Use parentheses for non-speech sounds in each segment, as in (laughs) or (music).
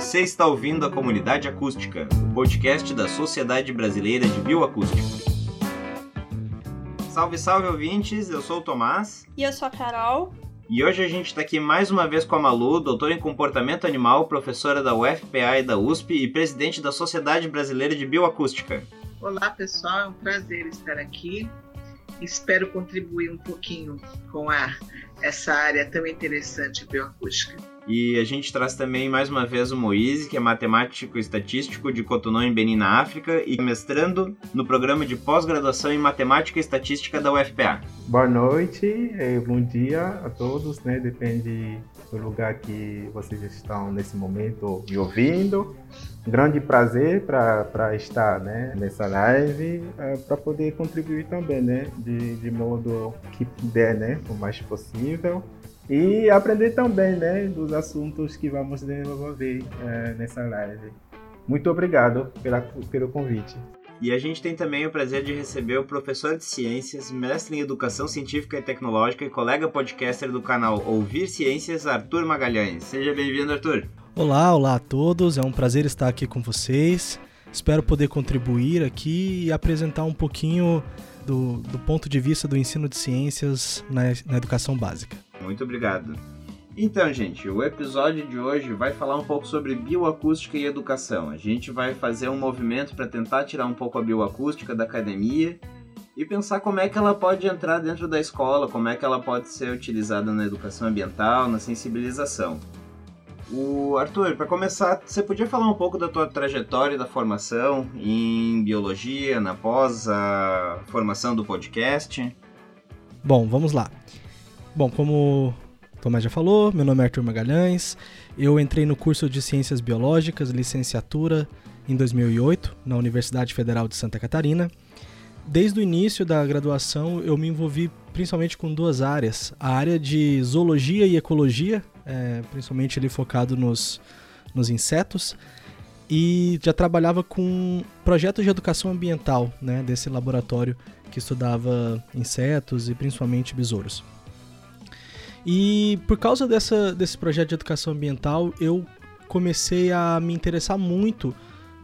Você está ouvindo a Comunidade Acústica, o podcast da Sociedade Brasileira de Bioacústica. Salve, salve ouvintes, eu sou o Tomás. E eu sou a Carol. E hoje a gente está aqui mais uma vez com a Malu, doutora em comportamento animal, professora da UFPA e da USP e presidente da Sociedade Brasileira de Bioacústica. Olá pessoal, é um prazer estar aqui. Espero contribuir um pouquinho com a, essa área tão interessante bioacústica. E a gente traz também mais uma vez o Moise, que é matemático e estatístico de Cotonou, em Benin, na África, e mestrando no programa de pós-graduação em matemática e estatística da UFPA. Boa noite, eh, bom dia a todos, né? Depende do lugar que vocês estão nesse momento me ouvindo. Grande prazer para estar né, nessa live, é, para poder contribuir também, né? De, de modo que puder, né? O mais possível. E aprender também, né, dos assuntos que vamos desenvolver é, nessa live. Muito obrigado pela, pelo convite. E a gente tem também o prazer de receber o professor de ciências, mestre em educação científica e tecnológica e colega podcaster do canal Ouvir Ciências, Arthur Magalhães. Seja bem-vindo, Arthur. Olá, olá a todos. É um prazer estar aqui com vocês. Espero poder contribuir aqui e apresentar um pouquinho do, do ponto de vista do ensino de ciências na, na educação básica. Muito obrigado. Então, gente, o episódio de hoje vai falar um pouco sobre bioacústica e educação. A gente vai fazer um movimento para tentar tirar um pouco a bioacústica da academia e pensar como é que ela pode entrar dentro da escola, como é que ela pode ser utilizada na educação ambiental, na sensibilização. O Arthur, para começar, você podia falar um pouco da tua trajetória da formação em biologia, na pós a formação do podcast? Bom, vamos lá. Bom, como o Tomás já falou, meu nome é Arthur Magalhães. Eu entrei no curso de Ciências Biológicas, licenciatura, em 2008, na Universidade Federal de Santa Catarina. Desde o início da graduação, eu me envolvi principalmente com duas áreas: a área de zoologia e ecologia, é, principalmente ali focado nos, nos insetos, e já trabalhava com projetos de educação ambiental, né, desse laboratório que estudava insetos e principalmente besouros. E por causa dessa, desse projeto de educação ambiental, eu comecei a me interessar muito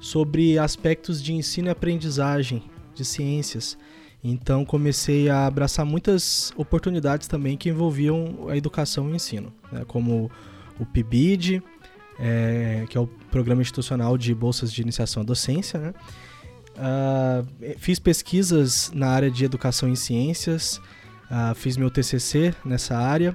sobre aspectos de ensino e aprendizagem de ciências. Então comecei a abraçar muitas oportunidades também que envolviam a educação e o ensino, né? como o PIBID, é, que é o Programa Institucional de Bolsas de Iniciação à Docência. Né? Uh, fiz pesquisas na área de educação e ciências, uh, fiz meu TCC nessa área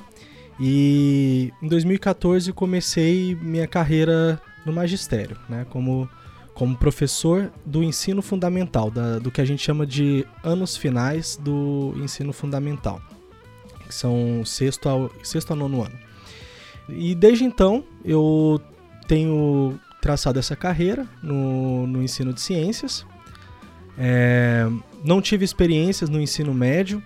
e em 2014 comecei minha carreira no magistério, né, como, como professor do ensino fundamental, da, do que a gente chama de anos finais do ensino fundamental, que são sexto ao, sexto ao nono ano. E desde então eu tenho traçado essa carreira no, no ensino de ciências. É, não tive experiências no ensino médio,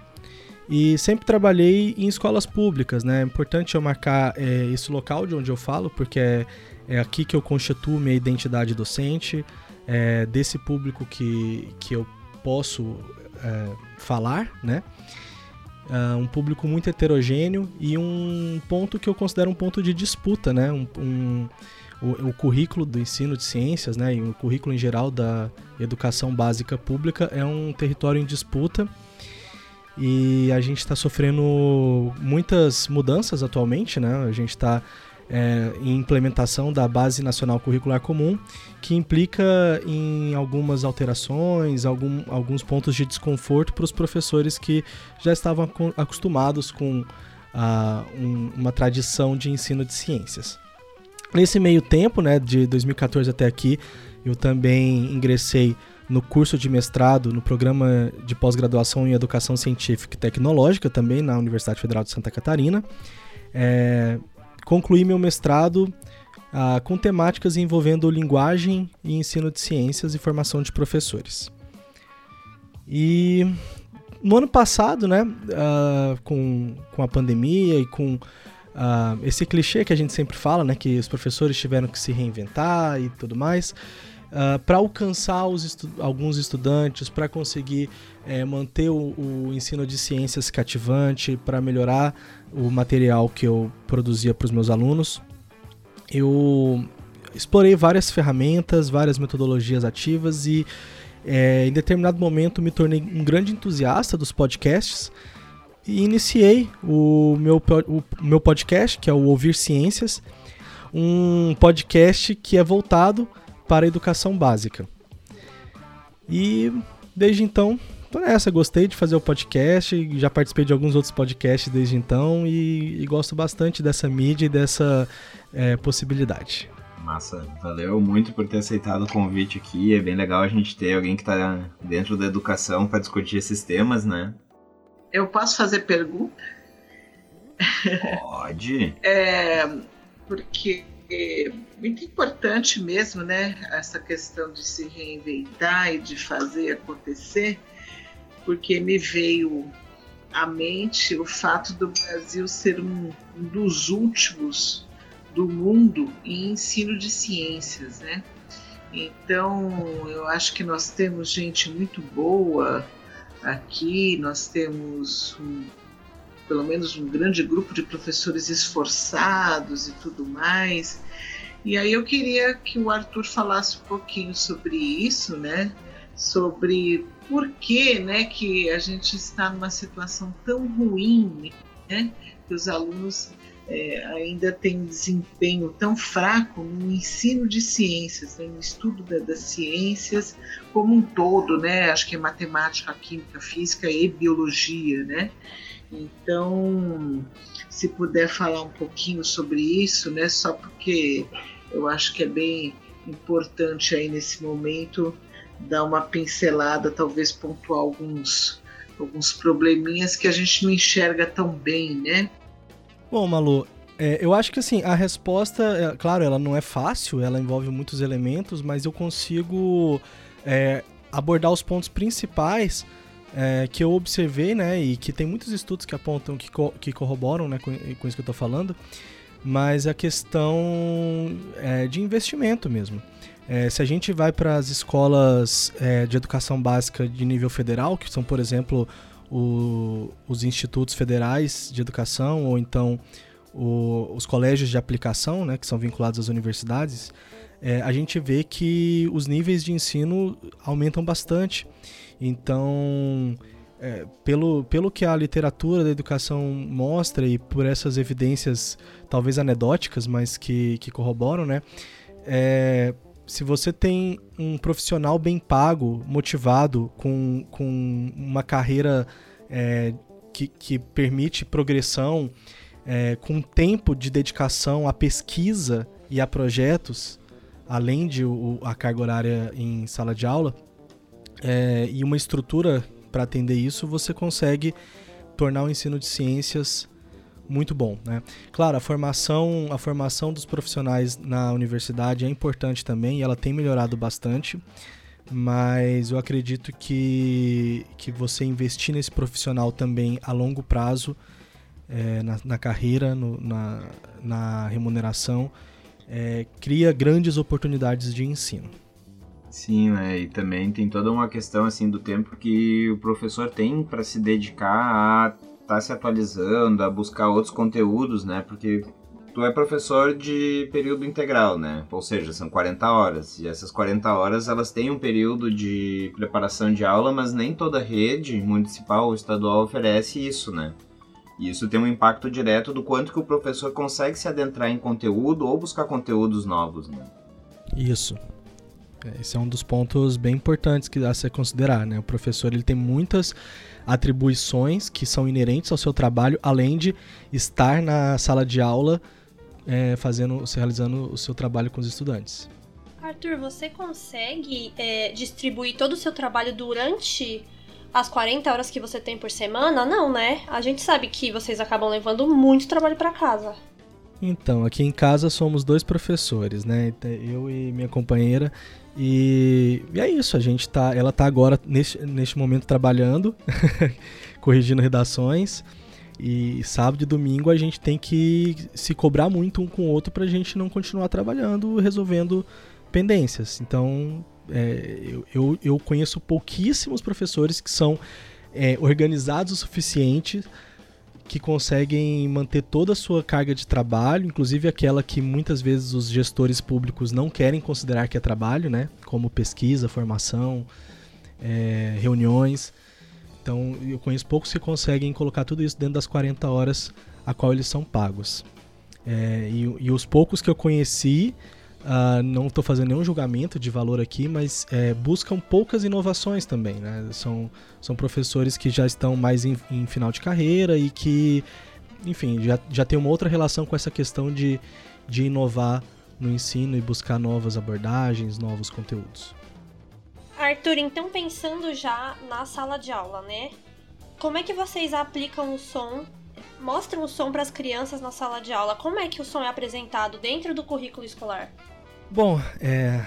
e sempre trabalhei em escolas públicas, né? É importante eu marcar é, esse local de onde eu falo, porque é, é aqui que eu constituo minha identidade docente, é desse público que, que eu posso é, falar, né? Uh, um público muito heterogêneo e um ponto que eu considero um ponto de disputa, né? Um, um o, o, currículo do ensino de ciências, né? E o currículo em geral da educação básica pública é um território em disputa e a gente está sofrendo muitas mudanças atualmente, né? A gente está é, em implementação da Base Nacional Curricular Comum, que implica em algumas alterações, algum, alguns pontos de desconforto para os professores que já estavam acostumados com um, uma tradição de ensino de ciências. Nesse meio tempo, né, de 2014 até aqui, eu também ingressei no curso de mestrado no programa de pós-graduação em Educação Científica e Tecnológica, também na Universidade Federal de Santa Catarina. É, concluí meu mestrado ah, com temáticas envolvendo linguagem e ensino de ciências e formação de professores. E no ano passado, né, ah, com, com a pandemia e com ah, esse clichê que a gente sempre fala, né, que os professores tiveram que se reinventar e tudo mais, Uh, ah, para alcançar estu alguns estudantes, para conseguir é, manter o, o, ensino de ciências cativante, para melhorar o material que eu produzia para os meus alunos, eu explorei várias ferramentas, várias metodologias ativas e é, em determinado momento me tornei um grande entusiasta dos podcasts e iniciei o meu, o meu podcast, que é o Ouvir Ciências, um podcast que é voltado para a educação básica. E desde então, tô nessa, gostei de fazer o podcast, já participei de alguns outros podcasts desde então e, e gosto bastante dessa mídia e dessa é, possibilidade. Massa, valeu muito por ter aceitado o convite aqui. É bem legal a gente ter alguém que está dentro da educação para discutir esses temas, né? Eu posso fazer pergunta? Pode. (laughs) é, porque é muito importante mesmo, né? Essa questão de se reinventar e de fazer acontecer, porque me veio à mente o fato do Brasil ser um, um dos últimos do mundo em ensino de ciências, né? Então, eu acho que nós temos gente muito boa aqui, nós temos um, pelo menos um grande grupo de professores esforçados e tudo mais. E aí eu queria que o Arthur falasse um pouquinho sobre isso, né? Sobre por que, né, que a gente está numa situação tão ruim, né? Que os alunos é, ainda têm desempenho tão fraco no ensino de ciências, né, no estudo da, das ciências como um todo, né? Acho que é matemática, química, física e biologia, né? Então, se puder falar um pouquinho sobre isso, né? Só porque eu acho que é bem importante aí nesse momento dar uma pincelada, talvez pontuar alguns alguns probleminhas que a gente não enxerga tão bem, né? Bom, Malu, é, eu acho que assim, a resposta, é, claro, ela não é fácil, ela envolve muitos elementos, mas eu consigo é, abordar os pontos principais é, que eu observei, né, e que tem muitos estudos que apontam, que, co que corroboram, né, com, com, isso que eu estou falando, mas a questão é, de investimento mesmo. É, se a gente vai para as escolas é, de educação básica de nível federal, que são, por exemplo, o, os institutos federais de educação, ou então o, os colégios de aplicação, né, que são vinculados às universidades, é, a gente vê que os níveis de ensino aumentam bastante. Então, é, pelo, pelo que a literatura da educação mostra e por essas evidências, talvez anedóticas, mas que, que corroboram, né? É, se você tem um profissional bem pago, motivado, com, com uma carreira é, que, que permite progressão, é, com tempo de dedicação à pesquisa e a projetos, além de o, a carga horária em sala de aula, é, e uma estrutura para atender isso, você consegue tornar o ensino de ciências muito bom, né? Claro, a formação, a formação dos profissionais na universidade é importante também e ela tem melhorado bastante, mas eu acredito que, que você investir nesse profissional também a longo prazo, é, na, na, carreira, no, na, na remuneração, é, cria grandes oportunidades de ensino. Sim, né? E também tem toda uma questão assim do tempo que o professor tem para se dedicar a estar tá se atualizando, a buscar outros conteúdos, né? Porque tu é professor de período integral, né? Ou seja, são 40 horas. E essas 40 horas, elas têm um período de preparação de aula, mas nem toda rede municipal ou estadual oferece isso, né? E isso tem um impacto direto do quanto que o professor consegue se adentrar em conteúdo ou buscar conteúdos novos, né? Isso. É, esse é um dos pontos bem importantes que dá a se considerar, né? O professor ele tem muitas atribuições que são inerentes ao seu trabalho, além de estar na sala de aula é, fazendo, realizando o seu trabalho com os estudantes. Arthur, você consegue é, distribuir todo o seu trabalho durante as 40 horas que você tem por semana? Não, né? A gente sabe que vocês acabam levando muito trabalho para casa. Então, aqui em casa somos dois professores, né? Eu e minha companheira. E, e, é isso, a gente tá. Ela tá agora, neste, neste momento, trabalhando, (laughs) corrigindo redações. E sábado e domingo a gente tem que se cobrar muito um com o outro pra gente não continuar trabalhando, resolvendo pendências. Então, é, eu, eu, eu, conheço pouquíssimos professores que são é, organizados o suficiente que conseguem manter toda a sua carga de trabalho, inclusive aquela que muitas vezes os gestores públicos não querem considerar que é trabalho, né? Como pesquisa, formação, é, reuniões. Então, eu conheço poucos que conseguem colocar tudo isso dentro das 40 horas a qual eles são pagos. É, e, e, os poucos que eu conheci, uh, não estou fazendo nenhum julgamento de valor aqui, mas é, buscam poucas inovações também. Né? São, são professores que já estão mais em, em final de carreira e que, enfim, já, já tem uma outra relação com essa questão de, de inovar no ensino e buscar novas abordagens, novos conteúdos. Arthur, então pensando já na sala de aula, né? Como é que vocês aplicam o som, mostram o som para as crianças na sala de aula? Como é que o som é apresentado dentro do currículo escolar? Bom, é,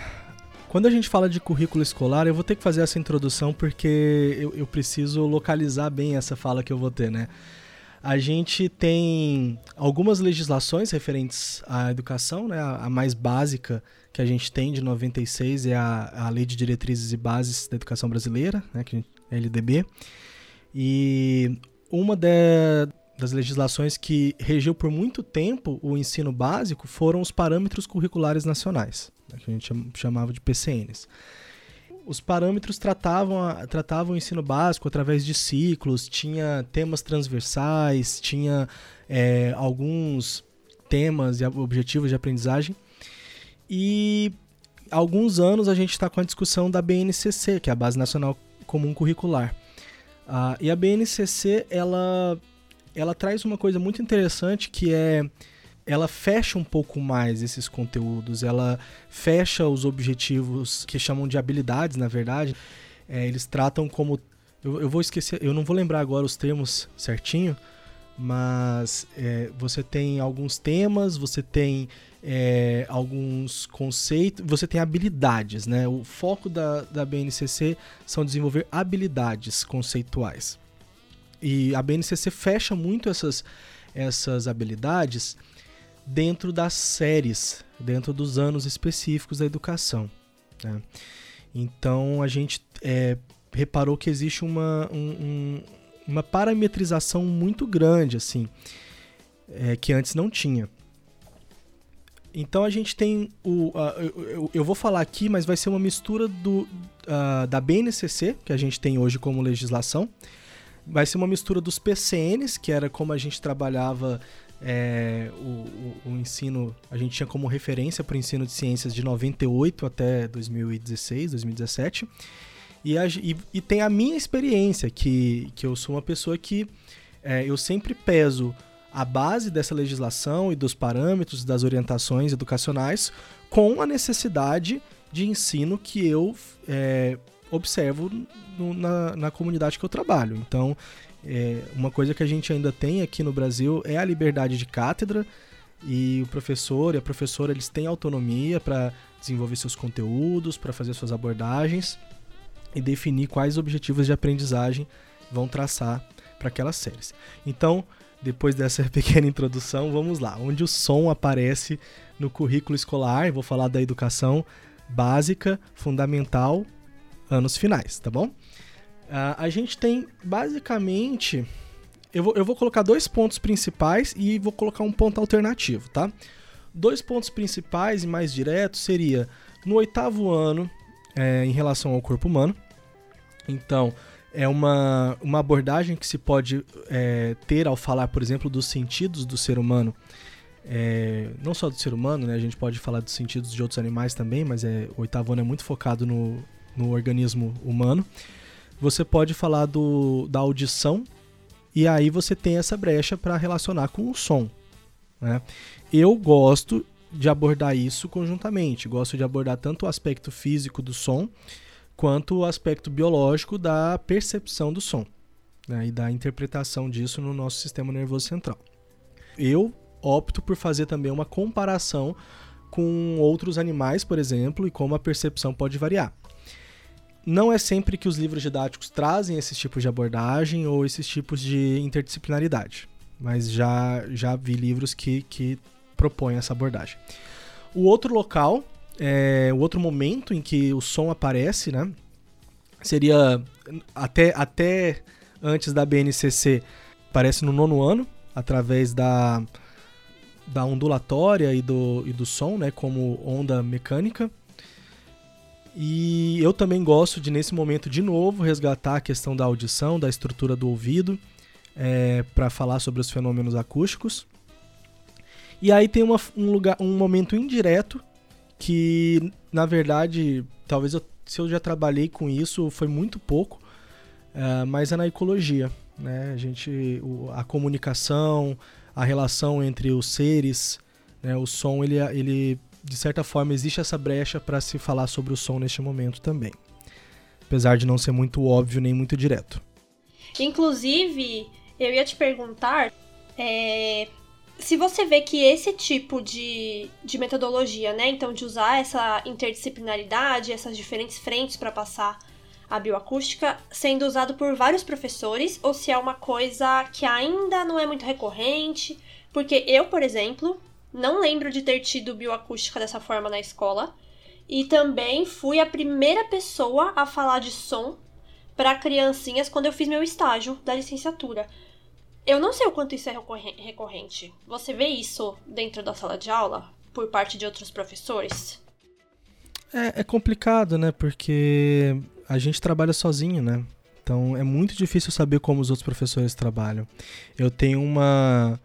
quando a gente fala de currículo escolar, eu vou ter que fazer essa introdução porque eu, eu preciso localizar bem essa fala que eu vou ter, né? A gente tem algumas legislações referentes à educação, né? A, mais básica que a gente tem de 96 é a, a Lei de Diretrizes e Bases da Educação Brasileira, né, que é a LDB. E uma de, das legislações que regeu por muito tempo o ensino básico foram os parâmetros curriculares nacionais, né, que a gente chamava de PCNs. Os parâmetros tratavam, tratavam o ensino básico através de ciclos, tinha temas transversais, tinha é, alguns temas e objetivos de aprendizagem e há alguns anos a gente está com a discussão da BNCC, que é a Base Nacional Comum Curricular. Uh, e a BNCC ela, ela traz uma coisa muito interessante que é ela fecha um pouco mais esses conteúdos, ela fecha os objetivos que chamam de habilidades, na verdade. É, eles tratam como. Eu, eu, vou esquecer, eu não vou lembrar agora os termos certinho, mas é, você tem alguns temas, você tem é, alguns conceitos, você tem habilidades, né? O foco da, da BNCC são desenvolver habilidades conceituais. E a BNCC fecha muito essas, essas habilidades dentro das séries, dentro dos anos específicos da educação. Né? Então a gente é, reparou que existe uma, um, um, uma parametrização muito grande, assim, é, que antes não tinha. Então a gente tem o. Uh, eu, eu, vou falar aqui, mas vai ser uma mistura do, uh, da BNCC, que a gente tem hoje como legislação. Vai ser uma mistura dos PCNs, que era como a gente trabalhava é, o, o, o, ensino. A gente tinha como referência para o ensino de ciências de 98 até 2016, 2017. E, a, e, e tem a minha experiência, que, que eu sou uma pessoa que é, eu sempre peso a base dessa legislação e dos parâmetros das orientações educacionais com a necessidade de ensino que eu é, observo no, na, na comunidade que eu trabalho. Então, é, uma coisa que a gente ainda tem aqui no Brasil é a liberdade de cátedra e o professor e a professora eles têm autonomia para desenvolver seus conteúdos, para fazer suas abordagens e definir quais objetivos de aprendizagem vão traçar para aquelas séries. Então, depois dessa (laughs) pequena introdução, vamos lá. Onde o som aparece no currículo escolar, vou falar da educação básica, fundamental, anos finais, tá bom? Uh, a gente tem basicamente. Eu vou, eu vou colocar dois pontos principais e vou colocar um ponto alternativo, tá? Dois pontos principais e mais diretos seria no oitavo ano, é, em relação ao corpo humano. Então, é uma, uma abordagem que se pode é, ter ao falar, por exemplo, dos sentidos do ser humano. É, não só do ser humano, né? A gente pode falar dos sentidos de outros animais também, mas é, o oitavo ano é muito focado no, no organismo humano. Você pode falar do, da audição e aí você tem essa brecha para relacionar com o som. Né? Eu gosto de abordar isso conjuntamente. Gosto de abordar tanto o aspecto físico do som quanto o aspecto biológico da percepção do som né, e da interpretação disso no nosso sistema nervoso central. Eu opto por fazer também uma comparação com outros animais, por exemplo, e como a percepção pode variar. Não é sempre que os livros didáticos trazem esses tipos de abordagem ou esses tipos de interdisciplinaridade, mas já, já vi livros que, que propõem essa abordagem. O outro local é, o outro momento em que o som aparece, né? Seria até, até antes da BNCC, aparece no nono ano, através da, da ondulatória e do, e do som, né, como onda mecânica. E eu também gosto de, nesse momento, de novo, resgatar a questão da audição, da estrutura do ouvido, é, para falar sobre os fenômenos acústicos. E aí tem uma, um, lugar, um momento indireto que, na verdade, talvez eu, se eu já trabalhei com isso, foi muito pouco, uh, mas é na ecologia. Né? A, gente, o, a comunicação, a relação entre os seres, né? o som, ele, ele, de certa forma, existe essa brecha para se falar sobre o som neste momento também. Apesar de não ser muito óbvio nem muito direto. Inclusive, eu ia te perguntar é, se você vê que esse tipo de, de metodologia, né, então de usar essa interdisciplinaridade, essas diferentes frentes para passar a bioacústica, sendo usado por vários professores, ou se é uma coisa que ainda não é muito recorrente, porque eu, por exemplo, não lembro de ter tido bioacústica dessa forma na escola, e também fui a primeira pessoa a falar de som para criancinhas quando eu fiz meu estágio da licenciatura. Eu não sei o quanto isso é recorrente. Você vê isso dentro da sala de aula por parte de outros professores? É, é complicado, né? Porque a gente trabalha sozinho, né? Então é muito difícil saber como os outros professores trabalham. Eu tenho uma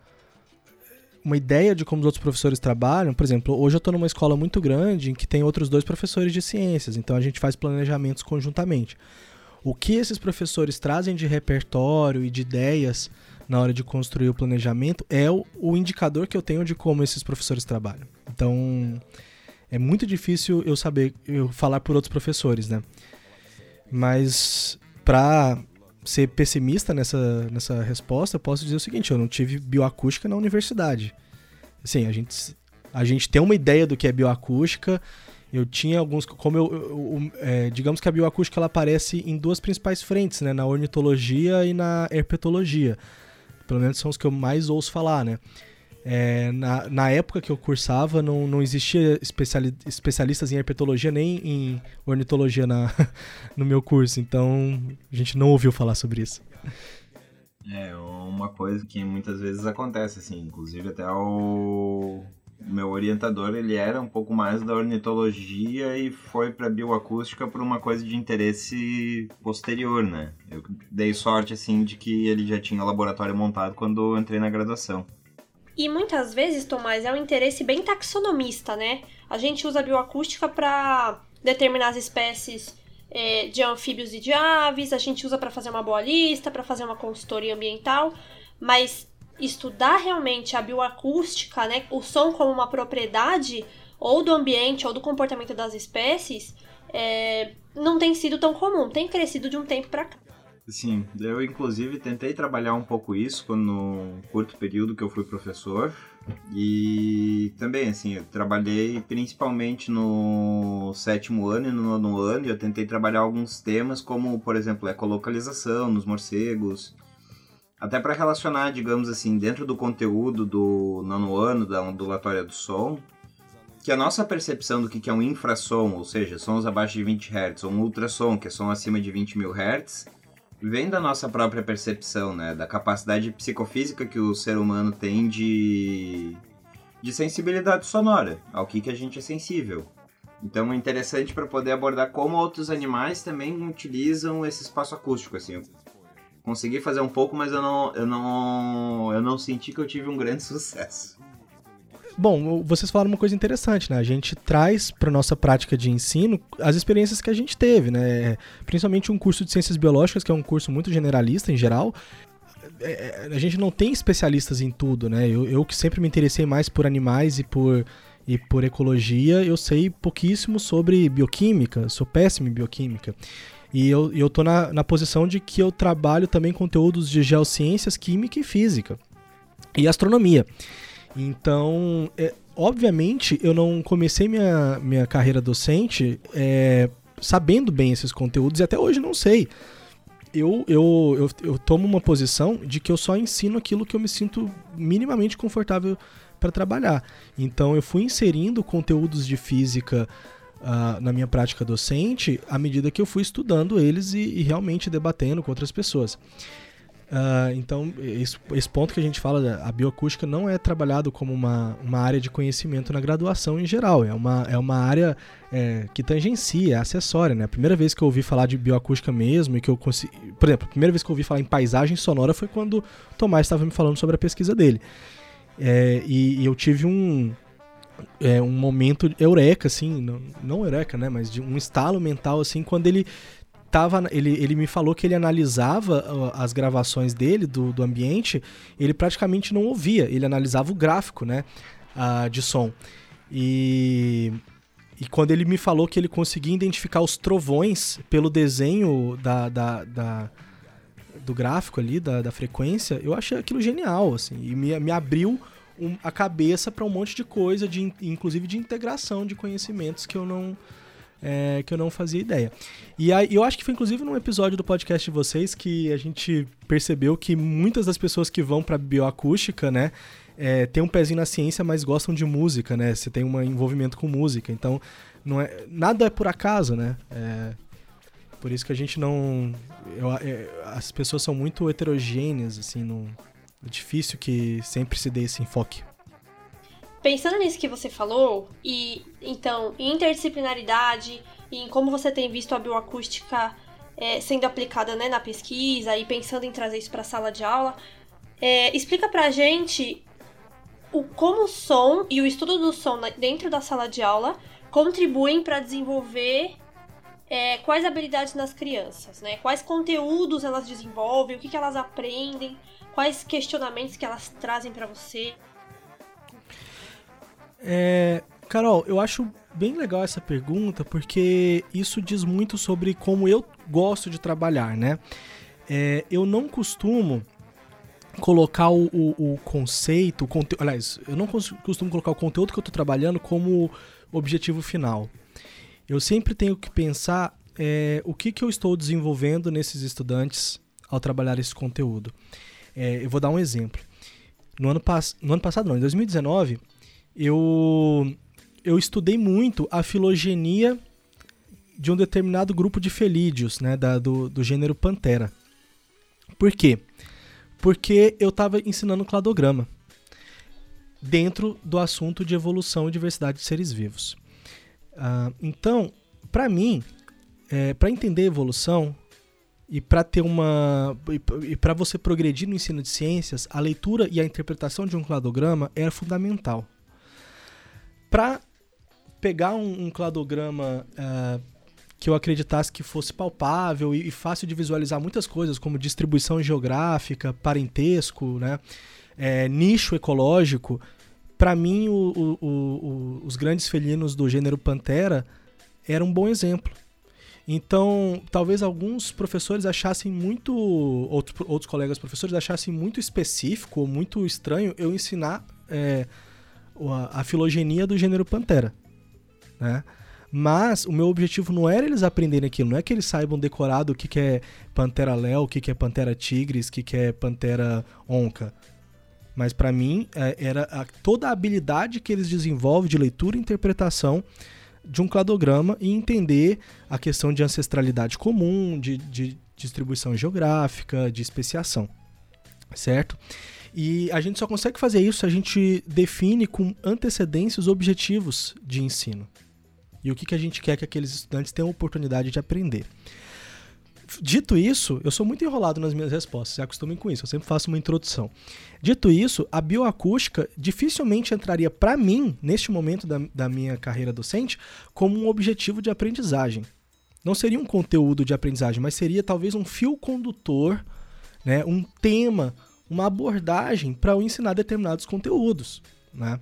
uma ideia de como os outros professores trabalham. Por exemplo, hoje eu estou numa escola muito grande em que tem outros dois professores de ciências, então a gente faz planejamentos conjuntamente. O que esses professores trazem de repertório e de ideias na hora de construir o planejamento é o, o indicador que eu tenho de como esses professores trabalham. Então, é muito difícil eu saber, eu falar por outros professores, né? Mas para ser pessimista nessa, nessa resposta, eu posso dizer o seguinte: eu não tive bioacústica na universidade. Assim, a gente, a gente tem uma ideia do que é bioacústica. Eu tinha alguns. Como eu. eu, eu é, digamos que a bioacústica ela aparece em duas principais frentes, né? Na ornitologia e na herpetologia. Pelo menos são os que eu mais ouço falar, né? É, na, na época que eu cursava, não, não existia especiali especialistas em herpetologia nem em ornitologia na, (laughs) no meu curso, então a gente não ouviu falar sobre isso. É uma coisa que muitas vezes acontece, assim, inclusive até o meu orientador ele era um pouco mais da ornitologia e foi para bioacústica por uma coisa de interesse posterior, né? Eu dei sorte assim de que ele já tinha laboratório montado quando eu entrei na graduação. E muitas vezes, Tomás, é um interesse bem taxonomista, né? A gente usa a bioacústica para determinar as espécies é, de anfíbios e de aves, a gente usa para fazer uma boa lista, para fazer uma consultoria ambiental, mas estudar realmente a bioacústica, né, o som como uma propriedade ou do ambiente ou do comportamento das espécies, é, não tem sido tão comum, tem crescido de um tempo para cá. Sim, eu inclusive tentei trabalhar um pouco isso quando, no curto período que eu fui professor. E também, assim, eu trabalhei principalmente no sétimo ano e no nono ano, e eu tentei trabalhar alguns temas, como, por exemplo, ecolocalização nos morcegos, até para relacionar, digamos assim, dentro do conteúdo do nono ano da ondulatória do som, que a nossa percepção do que é um infrassom, ou seja, sons abaixo de 20 Hz, ou um ultrassom, que é som acima de 20 mil Hz, vem da nossa própria percepção, né? Da capacidade psicofísica que o ser humano tem de, de sensibilidade sonora, ao que, que a gente é sensível. Então é interessante para poder abordar como outros animais também utilizam esse espaço acústico, assim consegui fazer um pouco, mas eu não, eu não, eu não senti que eu tive um grande (laughs) sucesso. Bom, vocês falaram uma coisa interessante, né? A gente traz para nossa prática de ensino as experiências que a gente teve, né? Principalmente um curso de ciências biológicas, que é um curso muito generalista em geral. É, é, a gente não tem especialistas em tudo, né? Eu, eu que sempre me interessei mais por animais e por, e por ecologia, eu sei pouquíssimo sobre bioquímica, sou péssimo em bioquímica. E eu, eu tô na, na posição de que eu trabalho também conteúdos de geociências, química e física. E astronomia. Então, é, obviamente, eu não comecei minha, minha carreira docente é, sabendo bem esses conteúdos e até hoje não sei. Eu, eu, eu, eu tomo uma posição de que eu só ensino aquilo que eu me sinto minimamente confortável para trabalhar. Então, eu fui inserindo conteúdos de física uh, na minha prática docente à medida que eu fui estudando eles e, e realmente debatendo com outras pessoas. Uh, então, esse, esse, ponto que a gente fala, a bioacústica não é trabalhado como uma, uma área de conhecimento na graduação em geral, é uma, é uma área é, que tangencia, é acessória, né? A primeira vez que eu ouvi falar de bioacústica mesmo, e que eu consegui. Por exemplo, a primeira vez que eu ouvi falar em paisagem sonora foi quando o Tomás estava me falando sobre a pesquisa dele. É, e, e, eu tive um, é, um momento eureka, assim, não, não eureka, né? Mas de um estalo mental, assim, quando ele tava, ele, ele me falou que ele analisava as gravações dele do, do ambiente, ele praticamente não ouvia, ele analisava o gráfico, né, uh, de som. E, e quando ele me falou que ele conseguia identificar os trovões pelo desenho da, da, da do gráfico ali, da, da frequência, eu achei aquilo genial, assim, e me, me abriu um, a cabeça para um monte de coisa, de, inclusive de integração de conhecimentos que eu não é, que eu não fazia ideia. E aí, eu acho que foi inclusive num episódio do podcast de vocês que a gente percebeu que muitas das pessoas que vão para bioacústica, né, é, tem um pezinho na ciência, mas gostam de música, né? Você tem um envolvimento com música, então não é nada é por acaso, né? É, por isso que a gente não, eu, é, as pessoas são muito heterogêneas, assim, não, é difícil que sempre se dê esse enfoque. Pensando nisso que você falou, e então, interdisciplinaridade, e em como você tem visto a bioacústica é, sendo aplicada né, na pesquisa e pensando em trazer isso para a sala de aula, é, explica pra gente o, como o som e o estudo do som dentro da sala de aula contribuem para desenvolver é, quais habilidades nas crianças, né? Quais conteúdos elas desenvolvem, o que, que elas aprendem, quais questionamentos que elas trazem para você. É, Carol, eu acho bem legal essa pergunta porque isso diz muito sobre como eu gosto de trabalhar, né? É, eu não costumo colocar o, o, o conceito, o conte... aliás, eu não costumo colocar o conteúdo que eu estou trabalhando como objetivo final. Eu sempre tenho que pensar é, o que, que eu estou desenvolvendo nesses estudantes ao trabalhar esse conteúdo. É, eu vou dar um exemplo. No ano, no ano passado, não, em 2019, eu, eu estudei muito a filogenia de um determinado grupo de felídeos, né, da, do, do gênero Pantera. Por quê? Porque eu estava ensinando cladograma dentro do assunto de evolução e diversidade de seres vivos. Uh, então, para mim, é, para entender evolução e para ter uma e para você progredir no ensino de ciências, a leitura e a interpretação de um cladograma era fundamental. Para pegar um, um cladograma uh, que eu acreditasse que fosse palpável e, e, fácil de visualizar muitas coisas, como distribuição geográfica, parentesco, né? É, nicho ecológico, para mim o, o, o, os grandes felinos do gênero Pantera eram um bom exemplo. Então, talvez alguns professores achassem muito, outros, outros colegas professores achassem muito específico ou muito estranho eu ensinar é, a, a filogenia do gênero Pantera, né? Mas o meu objetivo não era eles aprenderem aquilo, não é que eles saibam decorado o que, que é Pantera Léo, o que, que é Pantera Tigres, o que, que é Pantera Onca. Mas para mim é, era a, toda a habilidade que eles desenvolvem de leitura e interpretação de um cladograma e entender a questão de ancestralidade comum, de, de distribuição geográfica, de especiação, certo? E a gente só consegue fazer isso se a gente define com antecedência os objetivos de ensino. E o que, que a gente quer que aqueles estudantes tenham oportunidade de aprender. Dito isso, eu sou muito enrolado nas minhas respostas, se acostumem com isso, eu sempre faço uma introdução. Dito isso, a bioacústica dificilmente entraria para mim, neste momento da, da minha carreira docente, como um objetivo de aprendizagem. Não seria um conteúdo de aprendizagem, mas seria talvez um fio condutor, né, um tema, uma abordagem para eu ensinar determinados conteúdos. Né?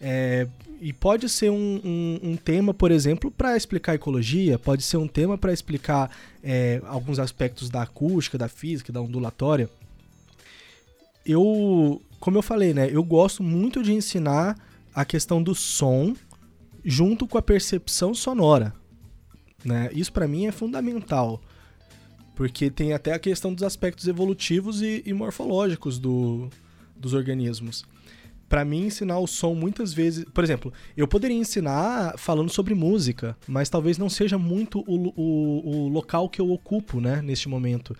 É, e pode ser um, um, um tema, por exemplo, para explicar ecologia, pode ser um tema para explicar é, alguns aspectos da acústica, da física, da ondulatória. Eu, como eu falei, né, eu gosto muito de ensinar a questão do som junto com a percepção sonora. Né? Isso para mim é fundamental. Porque tem até a questão dos aspectos evolutivos e, e morfológicos do, dos organismos. Para mim, ensinar o som muitas vezes. Por exemplo, eu poderia ensinar falando sobre música, mas talvez não seja muito o, o, o local que eu ocupo, né, neste momento.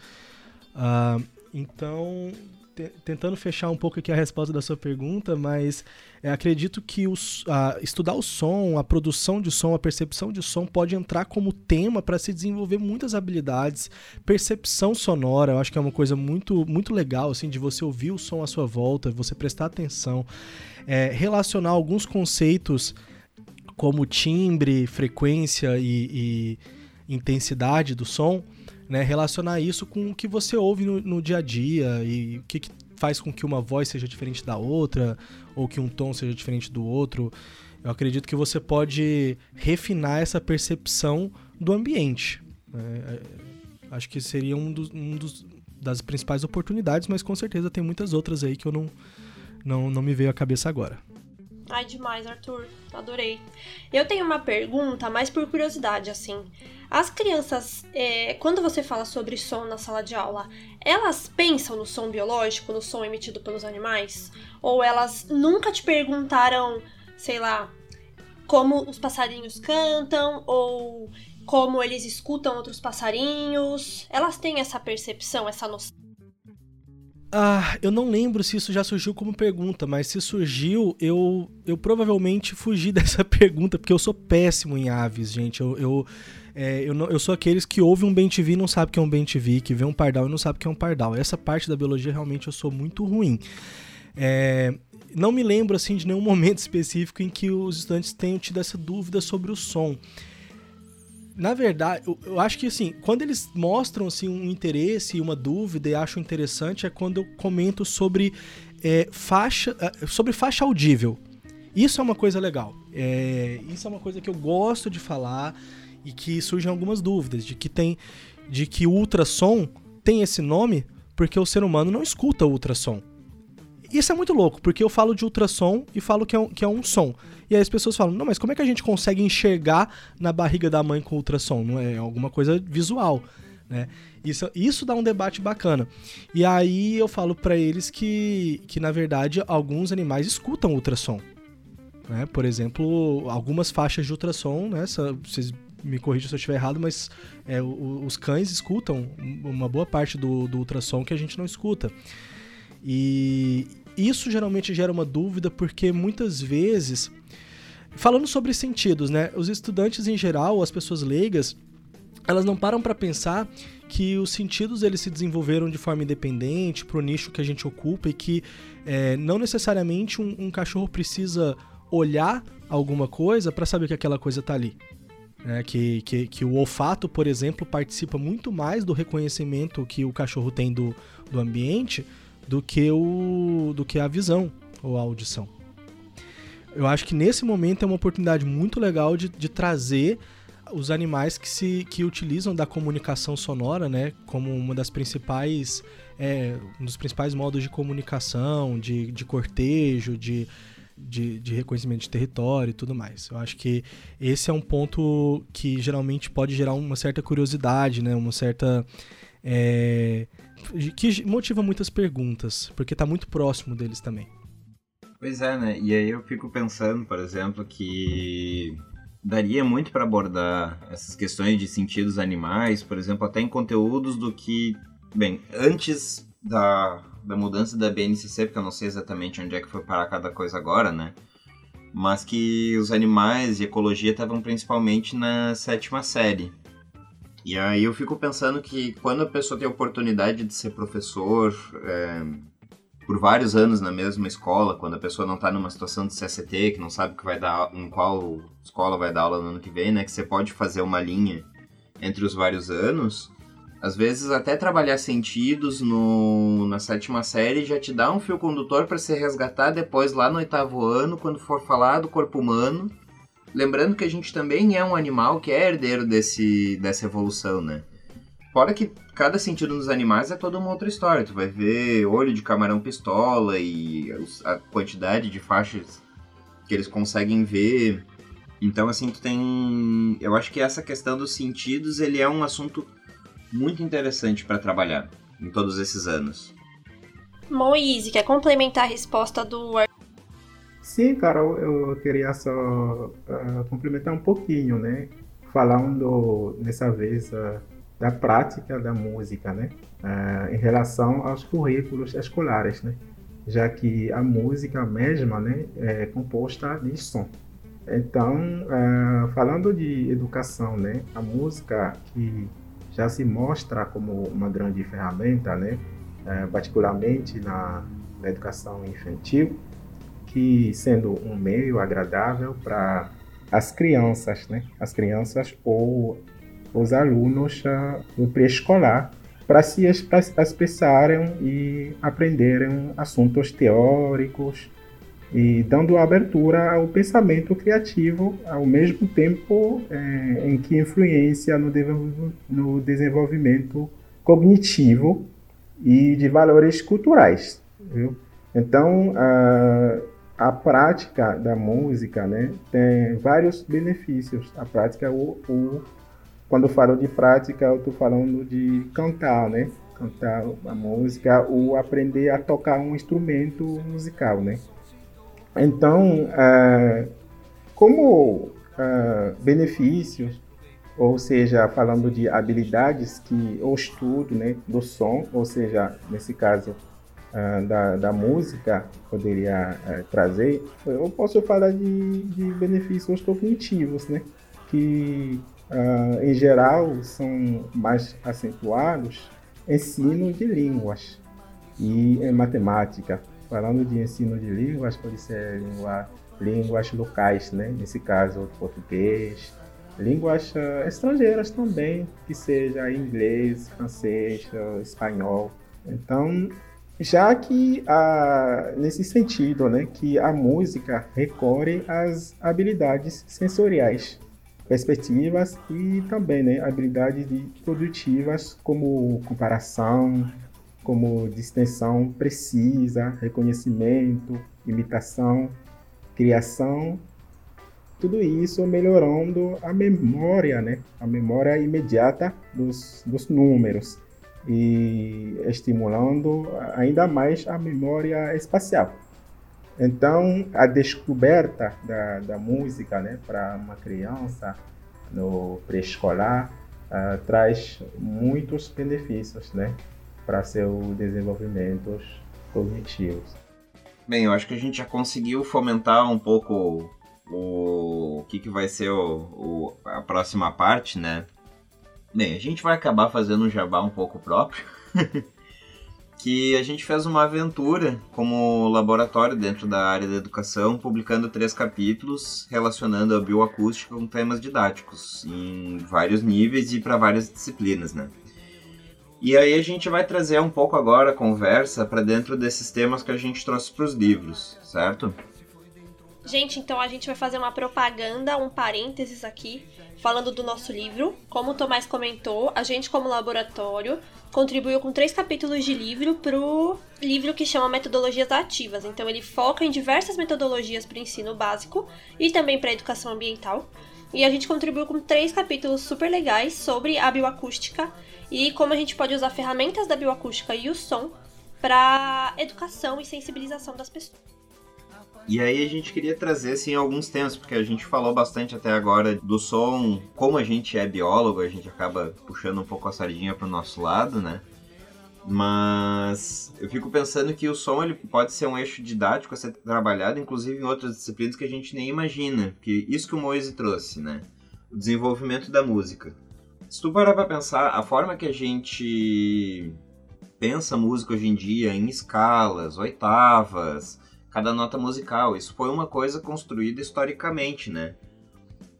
Uh, Então, tentando fechar um pouco aqui a resposta da sua pergunta, mas é, acredito que os, a, estudar o som, a produção de som, a percepção de som pode entrar como tema para se desenvolver muitas habilidades. Percepção sonora, eu acho que é uma coisa muito, muito legal, assim, de você ouvir o som à sua volta, você prestar atenção, é, relacionar alguns conceitos como timbre, frequência e, e intensidade do som né, relacionar isso com o que você ouve no, no dia a dia e o que, que, faz com que uma voz seja diferente da outra ou que um tom seja diferente do outro. Eu acredito que você pode refinar essa percepção do ambiente. Né? Acho que seria um, dos, um dos, das principais oportunidades, mas com certeza tem muitas outras aí que eu não, não, não me veio à cabeça agora. Ai, demais, Arthur. Adorei. Eu tenho uma pergunta, mais por curiosidade, assim. As crianças, é, quando você fala sobre som na sala de aula, elas pensam no som biológico, no som emitido pelos animais? Ou elas nunca te perguntaram, sei lá, como os passarinhos cantam ou como eles escutam outros passarinhos? Elas têm essa percepção, essa noção? Ah, eu não lembro se isso já surgiu como pergunta, mas se surgiu, eu, eu provavelmente fugi (laughs) dessa pergunta, porque eu sou péssimo em aves, gente. Eu, eu, é, eu, não, eu sou aqueles que ouvem um bem-TV e não sabe que é um bem-TV, que vê um pardal e não sabe que é um pardal. Essa parte da biologia realmente eu sou muito ruim. É, não me lembro assim de nenhum (laughs) momento específico em que os estudantes tenham tido essa dúvida sobre o som na verdade, eu, eu, acho que assim, quando eles mostram assim, um interesse e uma dúvida e acham interessante é quando eu comento sobre é, faixa, é, sobre faixa audível. Isso é uma coisa legal. É, isso é uma coisa que eu gosto de falar e que surgem algumas dúvidas de que tem, de que ultrassom tem esse nome porque o ser humano não escuta ultrassom. Isso é muito louco, porque eu falo de ultrassom e falo que é, um, que é um som. E aí as pessoas falam, não, mas como é que a gente consegue enxergar na barriga da mãe com ultrassom? Não é alguma coisa visual, né? Isso, isso dá um debate bacana. E aí eu falo para eles que, que, na verdade, alguns animais escutam ultrassom. Né? Por exemplo, algumas faixas de ultrassom, né? Vocês me corrijam se eu estiver errado, mas é, os cães escutam uma boa parte do, do ultrassom que a gente não escuta. E isso geralmente gera uma dúvida porque muitas vezes, falando sobre sentidos, né? Os estudantes em geral, as pessoas leigas, elas não param para pensar que os sentidos eles se desenvolveram de forma independente para o nicho que a gente ocupa e que é, não necessariamente um, um, cachorro precisa olhar alguma coisa para saber que aquela coisa está ali. É, que, que, que, o olfato, por exemplo, participa muito mais do reconhecimento que o cachorro tem do, do ambiente do que o do que a visão ou a audição. Eu acho que nesse momento é uma oportunidade muito legal de, de trazer os animais que se que utilizam da comunicação sonora, né, como uma das principais é, um dos principais modos de comunicação, de, de cortejo, de, de, de, reconhecimento de território e tudo mais. Eu acho que esse é um ponto que geralmente pode gerar uma certa curiosidade, né, uma certa é, que motiva muitas perguntas, porque está muito próximo deles também. Pois é, né? E aí eu fico pensando, por exemplo, que daria muito para abordar essas questões de sentidos animais, por exemplo, até em conteúdos do que, bem, antes da, da mudança da BNCC, porque eu não sei exatamente onde é que foi parar cada coisa agora, né? Mas que os animais e ecologia estavam principalmente na sétima série. E aí eu fico pensando que quando a pessoa tem a oportunidade de ser professor é, por vários anos na mesma escola, quando a pessoa não está numa situação de CCT, que não sabe que vai dar, em qual escola vai dar aula no ano que vem, né? Que você pode fazer uma linha entre os vários anos. Às vezes até trabalhar sentidos no, na sétima série já te dá um fio condutor para se resgatar depois lá no oitavo ano, quando for falar do corpo humano Lembrando que a gente também é um animal que é herdeiro desse, dessa evolução, né? Fora que cada sentido nos animais é toda uma outra história. Tu vai ver olho de camarão pistola e a quantidade de faixas que eles conseguem ver. Então, assim, tu tem. Eu acho que essa questão dos sentidos ele é um assunto muito interessante para trabalhar em todos esses anos. Moise, quer complementar a resposta do Sim, cara, eu queria só uh, complementar um pouquinho, né? Falando nessa vez uh, da prática da música, né? Uh, em relação aos currículos escolares, né? Já que a música mesma, né, é composta de som. Então, falando de educação, né, a música que já se mostra como uma grande ferramenta, né, particularmente na, na educação infantil, que sendo um meio agradável para as crianças, né, as crianças ou os alunos uh, do pré-escolar para se expressarem e aprenderem assuntos teóricos e dando abertura ao pensamento criativo ao mesmo tempo é, em que influencia no, no desenvolvimento cognitivo e de valores culturais. Viu? Então, a, a prática da música né, tem vários benefícios. A prática, o, o quando falo de prática, eu estou falando de cantar, né? Cantar a música ou aprender a tocar um instrumento musical, né? Então, uh, como uh, benefícios, ou seja, falando de habilidades que o estudo né, do som, ou seja, nesse caso da, da música, poderia trazer, eu posso falar de, de benefícios cognitivos, né? Que em geral são mais acentuados ensino de línguas e em matemática falando de ensino de línguas, pode ser língua, línguas locais, né? nesse caso, português, línguas uh, estrangeiras também, que seja inglês, francês, uh, espanhol. Então, já que uh, nesse sentido, né, que a música recorre às habilidades sensoriais, perspectivas e também né, habilidades produtivas como comparação, como distensão precisa, reconhecimento, imitação, criação, tudo isso melhorando a memória, né? a memória imediata dos, dos números e estimulando ainda mais a memória espacial. Então, a descoberta da, da música né, para uma criança no pré-escolar uh, traz muitos benefícios, né? para seus desenvolvimentos cognitivos. Bem, eu acho que a gente já conseguiu fomentar um pouco o, o que, que vai ser o, o, a próxima parte, né? Bem, a gente vai acabar fazendo um jabá um pouco próprio. (laughs) que a gente fez uma aventura como laboratório dentro da área da educação, publicando três capítulos relacionando a bioacústica com temas didáticos em vários níveis e para várias disciplinas, né? E aí a gente vai trazer um pouco agora a conversa para dentro desses temas que a gente trouxe para os livros, certo? Gente, então a gente vai fazer uma propaganda, um parênteses aqui, falando do nosso livro. Como o Tomás comentou, a gente, como laboratório, contribuiu com três capítulos de livro pro livro que chama Metodologias Ativas. Então ele foca em diversas metodologias para ensino básico e também para educação ambiental. E a gente contribuiu com três capítulos super legais sobre a bioacústica e como a gente pode usar ferramentas da bioacústica e o som para educação e sensibilização das pessoas. E aí a gente queria trazer assim alguns temas, porque a gente falou bastante até agora do som, como a gente é biólogo, a gente acaba puxando um pouco a sardinha para o nosso lado, né? Mas eu fico pensando que o som ele pode ser um eixo didático a ser trabalhado, inclusive em outras disciplinas que a gente nem imagina. Que isso que o Moise trouxe, né? O desenvolvimento da música. Se tu parar pra pensar, a forma que a gente pensa música hoje em dia em escalas, oitavas, cada nota musical, isso foi uma coisa construída historicamente, né?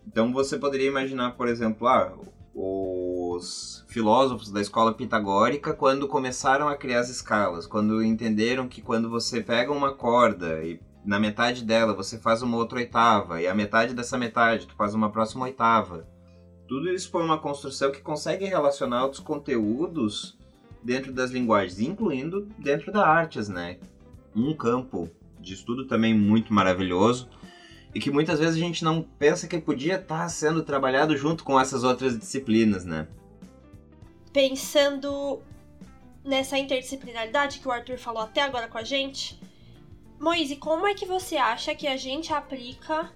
Então você poderia imaginar, por exemplo, ah, os filósofos da escola pitagórica quando começaram a criar as escalas, quando entenderam que quando você pega uma corda e na metade dela você faz uma outra oitava e a metade dessa metade tu faz uma próxima oitava tudo isso foi uma construção que consegue relacionar outros conteúdos dentro das linguagens, incluindo dentro da artes, né? Um campo de estudo também muito maravilhoso e que muitas vezes a gente não pensa que podia estar sendo trabalhado junto com essas outras disciplinas, né? Pensando nessa interdisciplinaridade que o Arthur falou até agora com a gente, Moise, como é que você acha que a gente aplica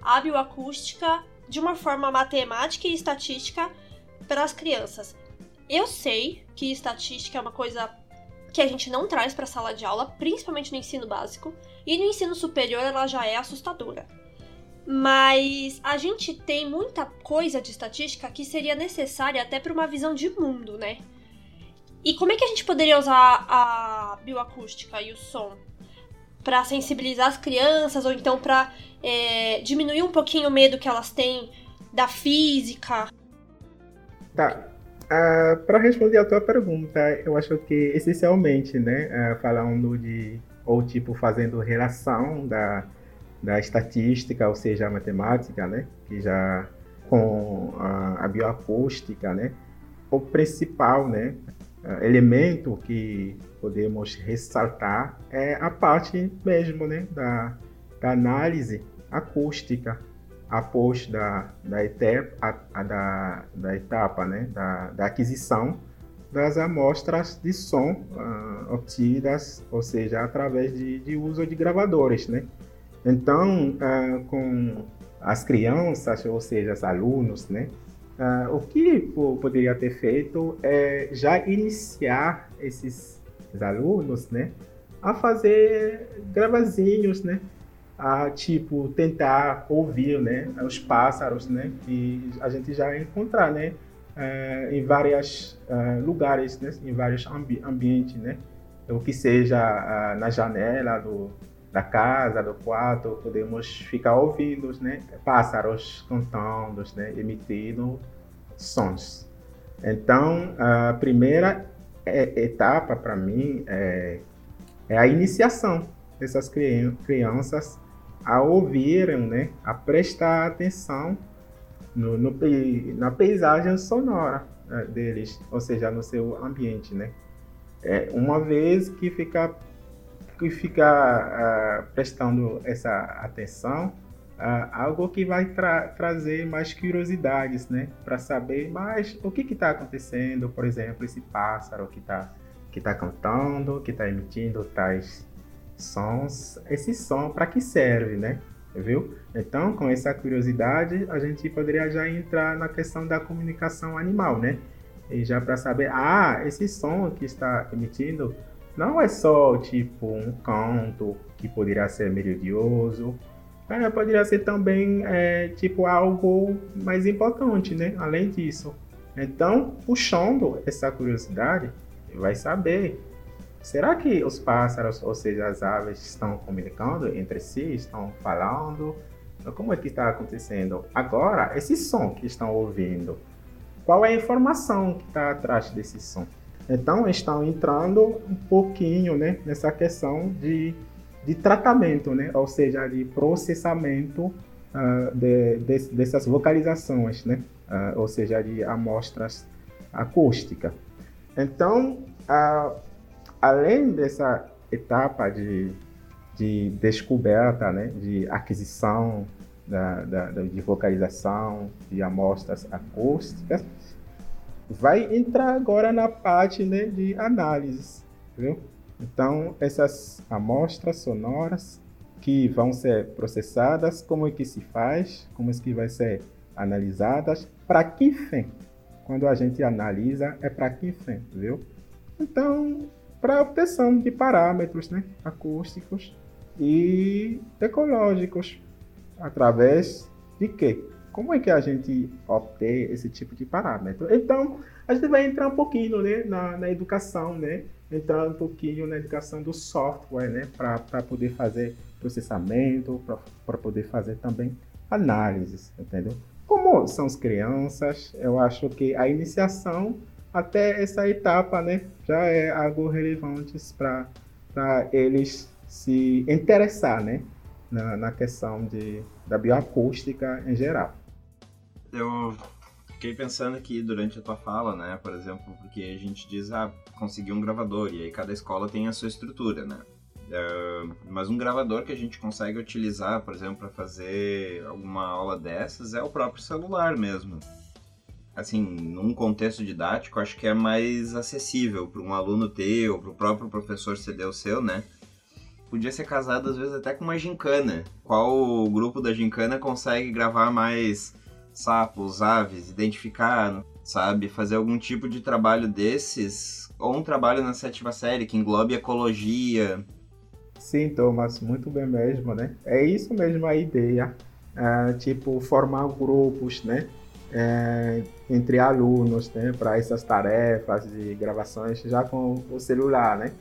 a bioacústica de uma forma matemática e estatística para as crianças. Eu sei que estatística é uma coisa que a gente não traz para a sala de aula, principalmente no ensino básico, e no ensino superior ela já é assustadora. Mas a gente tem muita coisa de estatística que seria necessária até para uma visão de mundo, né? E como é que a gente poderia usar a bioacústica e o som para sensibilizar as crianças ou então para é, diminuir um pouquinho o medo que elas têm da física? Tá. Uh, ah, para responder a tua pergunta, eu acho que essencialmente, né, uh, falando de ou tipo fazendo relação da, da estatística, ou seja, a matemática, né, que já com a, a bioacústica, né, o principal, né, elemento que podemos ressaltar é a parte mesmo, né, da, da análise acústica após da, da, etapa, a, da, da etapa né, da, da aquisição das amostras de som uh, obtidas, ou seja, através de, de uso de gravadores, né? Então, uh, com as crianças, ou seja, os alunos, né? Uh, o que poderia ter feito é já iniciar esses alunos, né? A fazer gravazinhos, né? A, tipo, tentar ouvir, né? Os pássaros, né? Que a gente já encontrar, né? Uh, em vários uh, lugares, né? em vários ambi ambientes, né? O que seja uh, na janela do, da casa, do quarto, podemos ficar ouvindo, né? Pássaros cantando, né? Emitindo sons. Então, a primeira etapa para mim é, é, a iniciação dessas crianças a ouvirem, né? A prestar atenção no, no, na paisagem sonora né, deles, ou seja, no seu ambiente, né? É, uma vez que fica que fica uh, prestando essa atenção, uh, algo que vai tra trazer mais curiosidades, né? Para saber mais o que está acontecendo, por exemplo, esse pássaro que está que tá cantando, que está emitindo tais sons, esse som para que serve, né? Viu? Então, com essa curiosidade, a gente poderia já entrar na questão da comunicação animal, né? E já para saber, ah, esse som que está emitindo não é só tipo um canto que poderia ser melodioso, é, poderia ser também é, tipo algo mais importante, né? Além disso. Então, puxando essa curiosidade, vai saber Será que os pássaros, ou seja, as aves, estão comunicando entre si, estão falando? Como é que está acontecendo? Agora, esse som que estão ouvindo, qual é a informação que está atrás desse som? Então, estão entrando um pouquinho né, nessa questão de, de tratamento, né? ou seja, de processamento uh, de, de, dessas vocalizações, né? Uh, ou seja, de amostras acústicas. Então, uh, além dessa etapa de, de descoberta, né, de aquisição da, da, de vocalização, de amostras acústicas, vai entrar agora na parte né, de análise? Então, essas amostras sonoras que vão ser processadas, como é que se faz, como é que vai ser analisadas, para que fim? Quando a gente analisa, é para que fim, viu? Então, para obtenção de parâmetros né, acústicos e ecológicos. Através de quê? Como é que a gente obtém esse tipo de parâmetro? Então, a gente vai entrar um pouquinho né, na, na educação, né? entrar um pouquinho na educação do software, né? Para poder fazer processamento, para poder fazer também análises, entendeu? Como são as crianças, eu acho que a iniciação até essa etapa, né, já é algo relevante para eles se interessar, né, na, na questão de, da bioacústica em geral. Eu fiquei pensando aqui durante a tua fala, né, por exemplo, porque a gente diz, ah, conseguir um gravador, e aí cada escola tem a sua estrutura, né, Uh, mas um gravador que a gente consegue utilizar, por exemplo, para fazer alguma aula dessas é o próprio celular mesmo assim, num contexto didático, acho que é mais acessível para um aluno ter ou para o próprio professor ceder o seu, né? Podia ser casado às vezes até com uma gincana. Qual grupo da gincana consegue gravar mais sapos, aves, identificar sabe? Fazer algum tipo de trabalho desses, ou um trabalho na sétima série que englobe ecologia. Sim, Thomas, muito bem mesmo, né? É isso mesmo a ideia. É, tipo, formar grupos, né? É, entre alunos, né? Para essas tarefas de gravações já com o celular, né?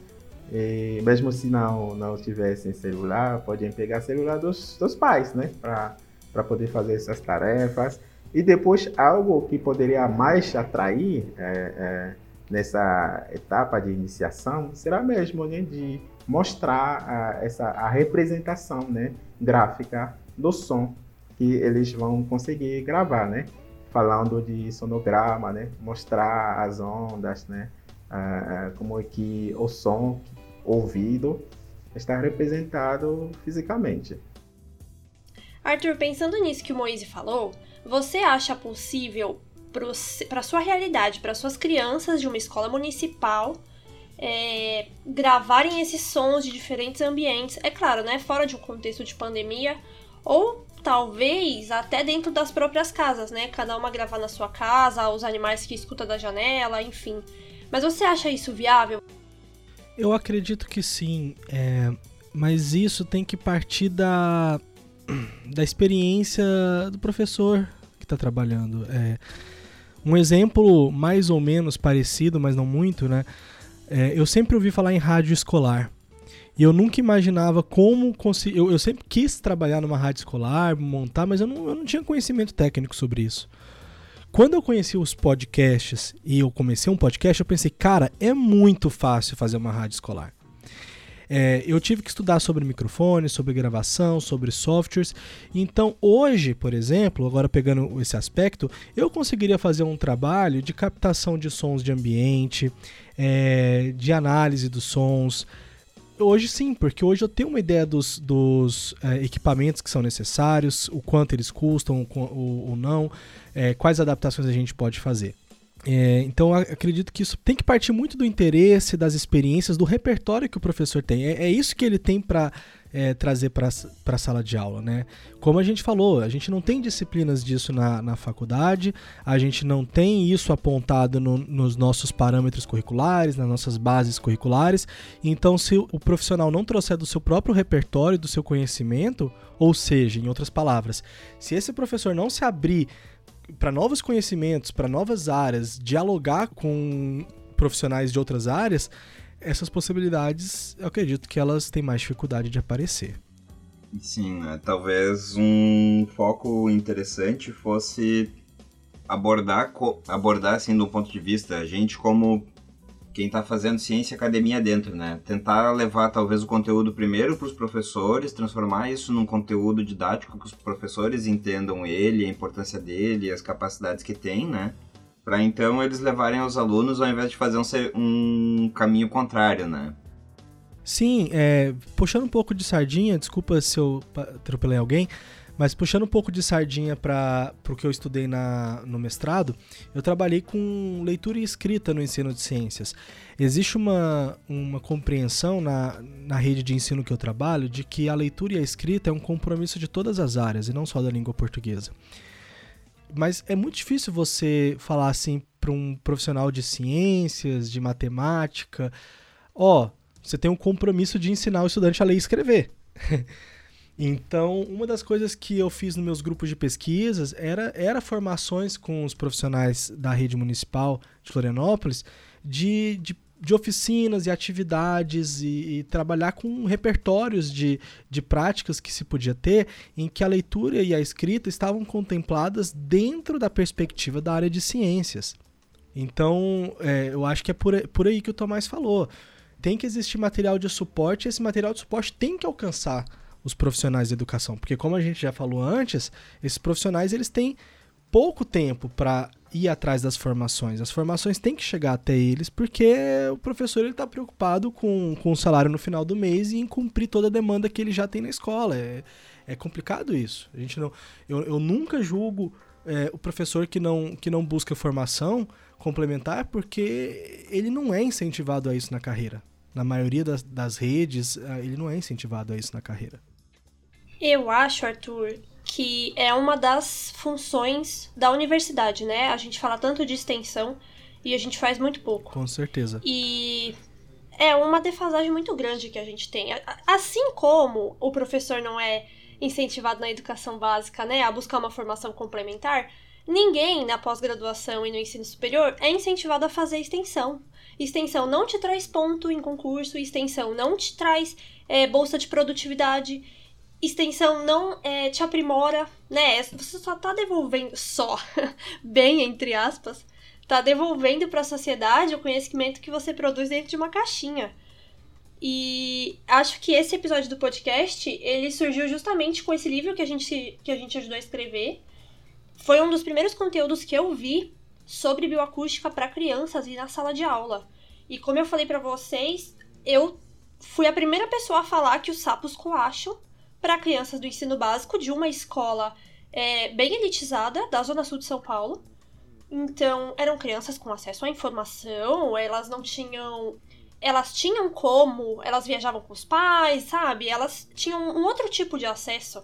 E mesmo se não, não tivessem celular, podem pegar celular dos, dos pais, né? Para poder fazer essas tarefas. E depois, algo que poderia mais atrair é, é, nessa etapa de iniciação será mesmo né, de mostrar a, essa, a representação né, gráfica do som que eles vão conseguir gravar, né? Falando de sonograma, né? Mostrar as ondas, né? Ah, como é que o som ouvido está representado fisicamente. Arthur, pensando nisso que o Moise falou, você acha possível para sua realidade, para suas crianças de uma escola municipal, é, gravarem esses sons de diferentes ambientes? É claro, né? Fora de um contexto de pandemia, ou talvez até dentro das próprias casas, né? Cada uma gravar na sua casa, os animais que escuta da janela, enfim. Mas você acha isso viável? Eu acredito que sim, é, mas isso tem que partir da da experiência do professor que está trabalhando. É, um exemplo mais ou menos parecido, mas não muito, né? É, eu sempre ouvi falar em rádio escolar. E eu nunca imaginava como conseguir. Eu, eu, sempre quis trabalhar numa rádio escolar, montar, mas eu não, eu não tinha conhecimento técnico sobre isso. Quando eu conheci os podcasts e eu comecei um podcast, eu pensei, cara, é muito fácil fazer uma rádio escolar. É, eu tive que estudar sobre microfone, sobre gravação, sobre softwares. Então, hoje, por exemplo, agora pegando esse aspecto, eu conseguiria fazer um trabalho de captação de sons de ambiente, é, de análise dos sons. Hoje sim, porque hoje eu tenho uma ideia dos, dos é, equipamentos que são necessários, o quanto eles custam ou, não, é, quais adaptações a gente pode fazer. É, então acredito que isso tem que partir muito do interesse, das experiências, do repertório que o professor tem. É, é isso que ele tem para é, trazer para a sala de aula, né? Como a gente falou, a gente não tem disciplinas disso na, na faculdade, a gente não tem isso apontado no, nos nossos parâmetros curriculares, nas nossas bases curriculares. Então, se o profissional não trouxer do seu próprio repertório, do seu conhecimento, ou seja, em outras palavras, se esse professor não se abrir para novos conhecimentos, para novas áreas, dialogar com profissionais de outras áreas, essas possibilidades, eu acredito que elas têm mais dificuldade de aparecer. Sim, né? talvez um foco interessante fosse abordar, abordar assim, do ponto de vista, a gente como quem está fazendo ciência academia dentro, né? Tentar levar talvez o conteúdo primeiro para os professores, transformar isso num conteúdo didático que os professores entendam ele, a importância dele, as capacidades que tem, né? Para então eles levarem aos alunos ao invés de fazer um, um caminho contrário, né? Sim, é, puxando um pouco de sardinha, desculpa se eu atropelei alguém, mas puxando um pouco de sardinha para o que eu estudei na, no mestrado, eu trabalhei com leitura e escrita no ensino de ciências. Existe uma, uma compreensão na, na rede de ensino que eu trabalho de que a leitura e a escrita é um compromisso de todas as áreas e não só da língua portuguesa. Mas é muito difícil você falar assim para um profissional de ciências, de matemática, ó, oh, você tem um compromisso de ensinar o estudante a ler e escrever. (laughs) Então, uma das coisas que eu fiz nos meus grupos de pesquisas era, era formações com os profissionais da rede municipal de Florianópolis de, de, de oficinas e atividades e, e, trabalhar com repertórios de, de práticas que se podia ter em que a leitura e a escrita estavam contempladas dentro da perspectiva da área de ciências. Então, é, eu acho que é por, por aí que o Tomás falou. Tem que existir material de suporte e esse material de suporte tem que alcançar os profissionais de educação, porque como a gente já falou antes, esses profissionais eles têm pouco tempo para ir atrás das formações. As formações têm que chegar até eles porque o professor está preocupado com, com o salário no final do mês e em cumprir toda a demanda que ele já tem na escola. É, é complicado isso. A gente não, eu, eu nunca julgo é, o professor que não, que não busca formação complementar porque ele não é incentivado a isso na carreira. Na maioria das, das redes, ele não é incentivado a isso na carreira. Eu acho, Arthur, que é uma das funções da universidade, né? A gente fala tanto de extensão e a gente faz muito pouco. Com certeza. E é uma defasagem muito grande que a gente tem. Assim como o professor não é incentivado na educação básica, né, a buscar uma formação complementar, ninguém na pós-graduação e no ensino superior é incentivado a fazer extensão. Extensão não te traz ponto em concurso, extensão não te traz é, bolsa de produtividade, extensão não é, te aprimora, né? Você só tá devolvendo, só, (laughs) bem entre aspas, tá devolvendo para a sociedade o conhecimento que você produz dentro de uma caixinha. E acho que esse episódio do podcast, ele surgiu justamente com esse livro que a gente, que a gente ajudou a escrever. Foi um dos primeiros conteúdos que eu vi sobre bioacústica para crianças e na sala de aula. E como eu falei para vocês, eu fui a primeira pessoa a falar que os sapos coacham para crianças do ensino básico de uma escola é, bem elitizada da zona sul de São Paulo. Então, eram crianças com acesso à informação, elas não tinham elas tinham como, elas viajavam com os pais, sabe? Elas tinham um outro tipo de acesso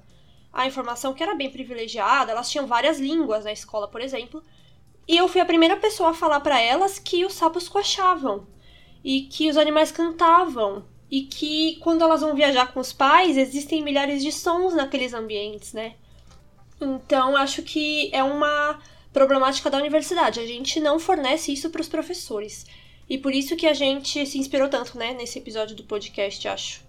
à informação que era bem privilegiada, elas tinham várias línguas na escola, por exemplo. E eu fui a primeira pessoa a falar para elas que os sapos coachavam e que os animais cantavam e que quando elas vão viajar com os pais, existem milhares de sons naqueles ambientes, né? Então, acho que é uma problemática da universidade. A gente não fornece isso para os professores. E por isso que a gente se inspirou tanto, né, nesse episódio do podcast, acho.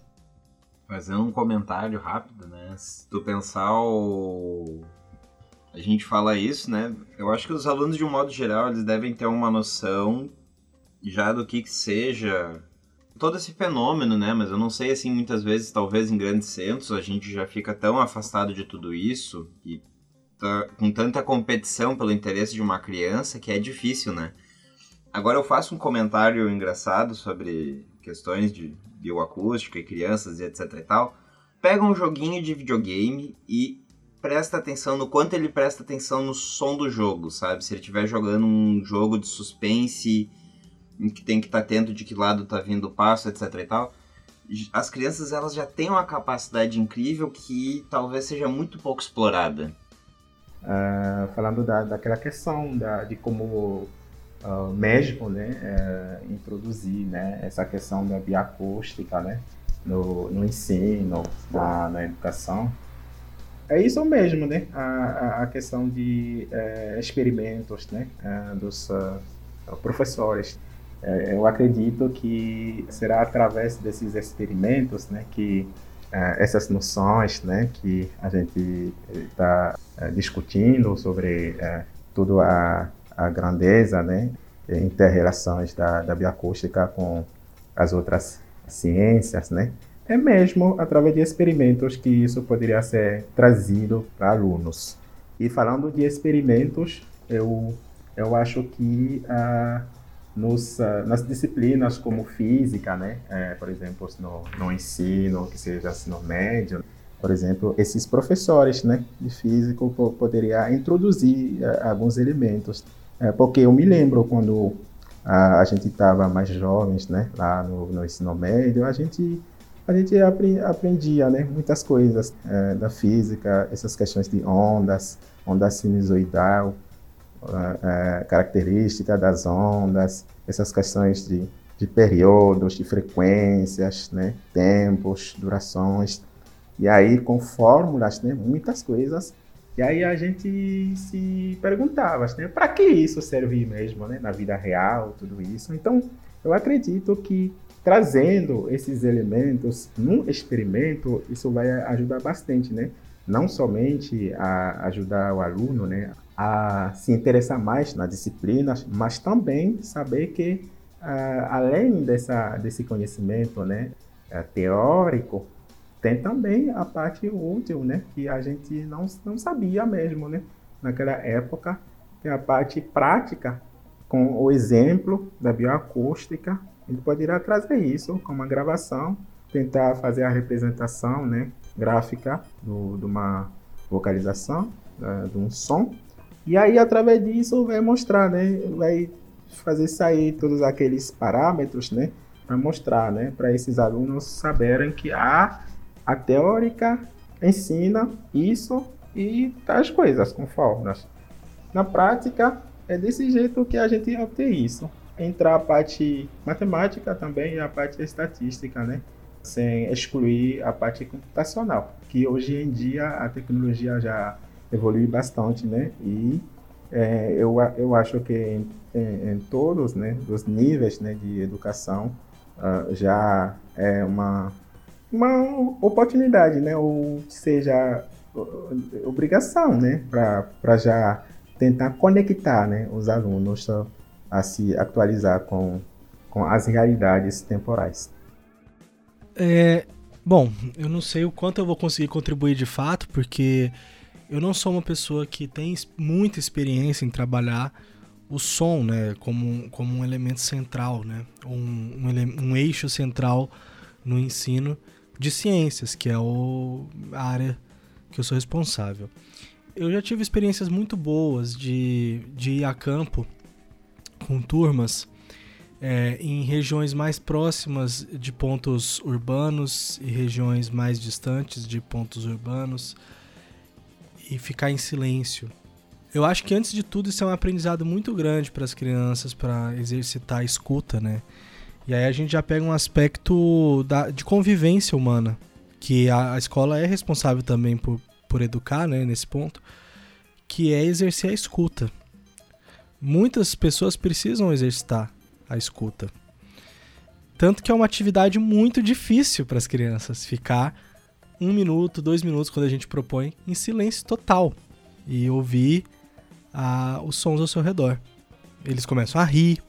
Fazendo um comentário rápido, né? Se tu pensar o... A gente fala isso, né? Eu acho que os alunos, de um modo geral, eles devem ter uma noção já do que, que seja todo esse fenômeno, né? Mas eu não sei, assim, muitas vezes, talvez em grandes centros, a gente já fica tão afastado de tudo isso e tá com tanta competição pelo interesse de uma criança que é difícil, né? Agora eu faço um comentário engraçado sobre questões de bioacústica e crianças e etc e tal. Pega um joguinho de videogame e presta atenção no quanto ele presta atenção no som do jogo, sabe? Se ele estiver jogando um jogo de suspense que tem que estar tá atento de que lado está vindo o passo, etc e tal. As crianças elas já têm uma capacidade incrível que talvez seja muito pouco explorada. Uh, falando da, daquela questão da, de como uh, médico, né, uh, introduzir, né, essa questão da bioacústica, né, no, no ensino, na, na educação. É isso mesmo, né, a, a questão de uh, experimentos, né, eh, dos professores. Eu acredito que será através desses experimentos, né, que essas noções, né, que a gente está discutindo sobre tudo a a grandeza, né, inter-relações da, da bioacústica com as outras ciências, né, é mesmo através de experimentos que isso poderia ser trazido para alunos. E falando de experimentos, eu, eu acho que ah, nos, ah, nas disciplinas como física, né, é, por exemplo, no, no ensino, que seja ensino médio, por exemplo, esses professores né, de físico poderiam introduzir uh, alguns elementos. É, porque eu me lembro quando a, gente estava mais jovens, né, lá no, no, ensino médio, a gente a gente aprendia, né, muitas coisas é, da física, essas questões de ondas, onda sinusoidal, é, característica das ondas, essas questões de, de períodos, de frequências, né, tempos, durações, e aí com fórmulas, né, muitas coisas e aí a gente se perguntava, né, para que isso serve mesmo, né, na vida real, tudo isso. Então, eu acredito que trazendo esses elementos num experimento, isso vai ajudar bastante, né? Não somente a ajudar o aluno, né, a se interessar mais na disciplina, mas também saber que uh, além dessa, desse conhecimento, né, uh, teórico, tem também a parte útil, né? Que a gente não, não sabia mesmo, né? Naquela época, que é a parte prática, com o exemplo da bioacústica, a gente poderia trazer isso com uma gravação, tentar fazer a representação, né? Gráfica do, de uma vocalização, uh, de um som, e aí através disso vai mostrar, né? Vai fazer sair todos aqueles parâmetros, né? Para mostrar, né? Para esses alunos saberem que há a teórica ensina isso e as coisas com. Na prática, é desse jeito que a gente obtém isso. Entrar a parte matemática também e a parte estatística, né? Sem excluir a parte computacional, que hoje em dia a tecnologia já evolui bastante, né? E é, eu, eu acho que em, em, em, todos né, os níveis né, de educação uh, já é uma, uma oportunidade, né? Ou seja, obrigação, né? Para já tentar conectar né, os alunos a se atualizar com, com as realidades temporais. É, bom, eu não sei o quanto eu vou conseguir contribuir de fato, porque eu não sou uma pessoa que tem muita experiência em trabalhar o som, né, como, como um elemento central, né, um, um, um eixo central no ensino de ciências, que é o, a área que eu sou responsável. Eu já tive experiências muito boas de, de ir a campo com turmas é, em regiões mais próximas de pontos urbanos e regiões mais distantes de pontos urbanos e ficar em silêncio. Eu acho que antes de tudo isso é um aprendizado muito grande para as crianças para exercitar a escuta, né? E aí a gente já pega um aspecto da, de convivência humana, que a, a escola é responsável também por, por educar, né, nesse ponto, que é exercer a escuta. Muitas pessoas precisam exercitar a escuta. Tanto que é uma atividade muito difícil para as crianças ficar um minuto, dois minutos, quando a gente propõe, em silêncio total e ouvir ah, os sons ao seu redor. Eles começam a rir,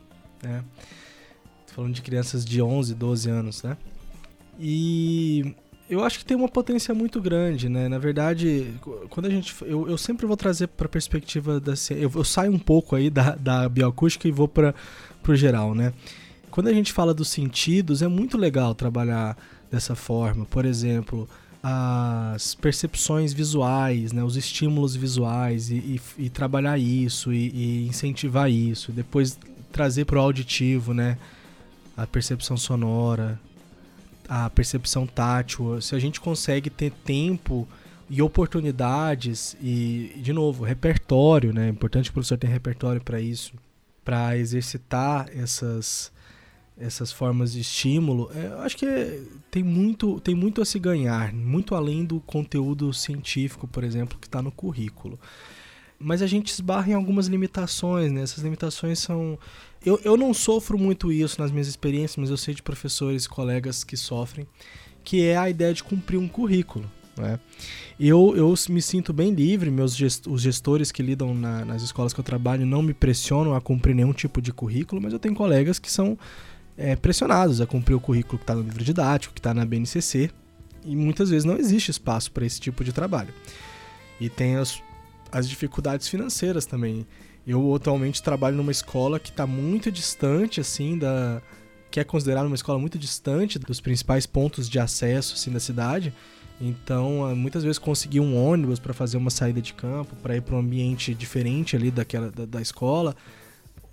né? Tô falando de crianças de 11, 12 anos, né? E eu acho que tem uma potência muito grande, né? Na verdade, quando a gente. Eu, eu sempre vou trazer para a perspectiva da eu, eu saio um pouco aí da, da bioacústica e vou para o geral, né? Quando a gente fala dos sentidos, é muito legal trabalhar dessa forma. Por exemplo, as percepções visuais, né, os estímulos visuais e, e, e trabalhar isso e, e, incentivar isso, depois trazer para o auditivo, né, a percepção sonora, a percepção tátil. Se a gente consegue ter tempo e oportunidades e, de novo, repertório, né, é importante que o professor tenha repertório para isso, para exercitar essas essas formas de estímulo, é, eu acho que tem, muito, tem muito a se ganhar, muito além do conteúdo científico, por exemplo, que está no currículo. Mas a gente esbarra em algumas limitações, né? Essas limitações são. Eu, eu não sofro muito isso nas minhas experiências, mas eu sei de professores colegas que sofrem, que é a ideia de cumprir um currículo. Né? Eu, eu me sinto bem livre, meus gest os gestores que lidam na, nas escolas que eu trabalho não me pressionam a cumprir nenhum tipo de currículo, mas eu tenho colegas que são é, pressionados a cumprir o currículo que está no livro didático, que está na BNCC, e muitas vezes não existe espaço para esse tipo de trabalho. E tem as, as dificuldades financeiras também. Eu atualmente trabalho numa escola que está muito distante, assim, da. que é considerada uma escola muito distante dos principais pontos de acesso, assim, da cidade. Então, muitas vezes conseguir um ônibus para fazer uma saída de campo, para ir para um ambiente diferente ali daquela da, da escola,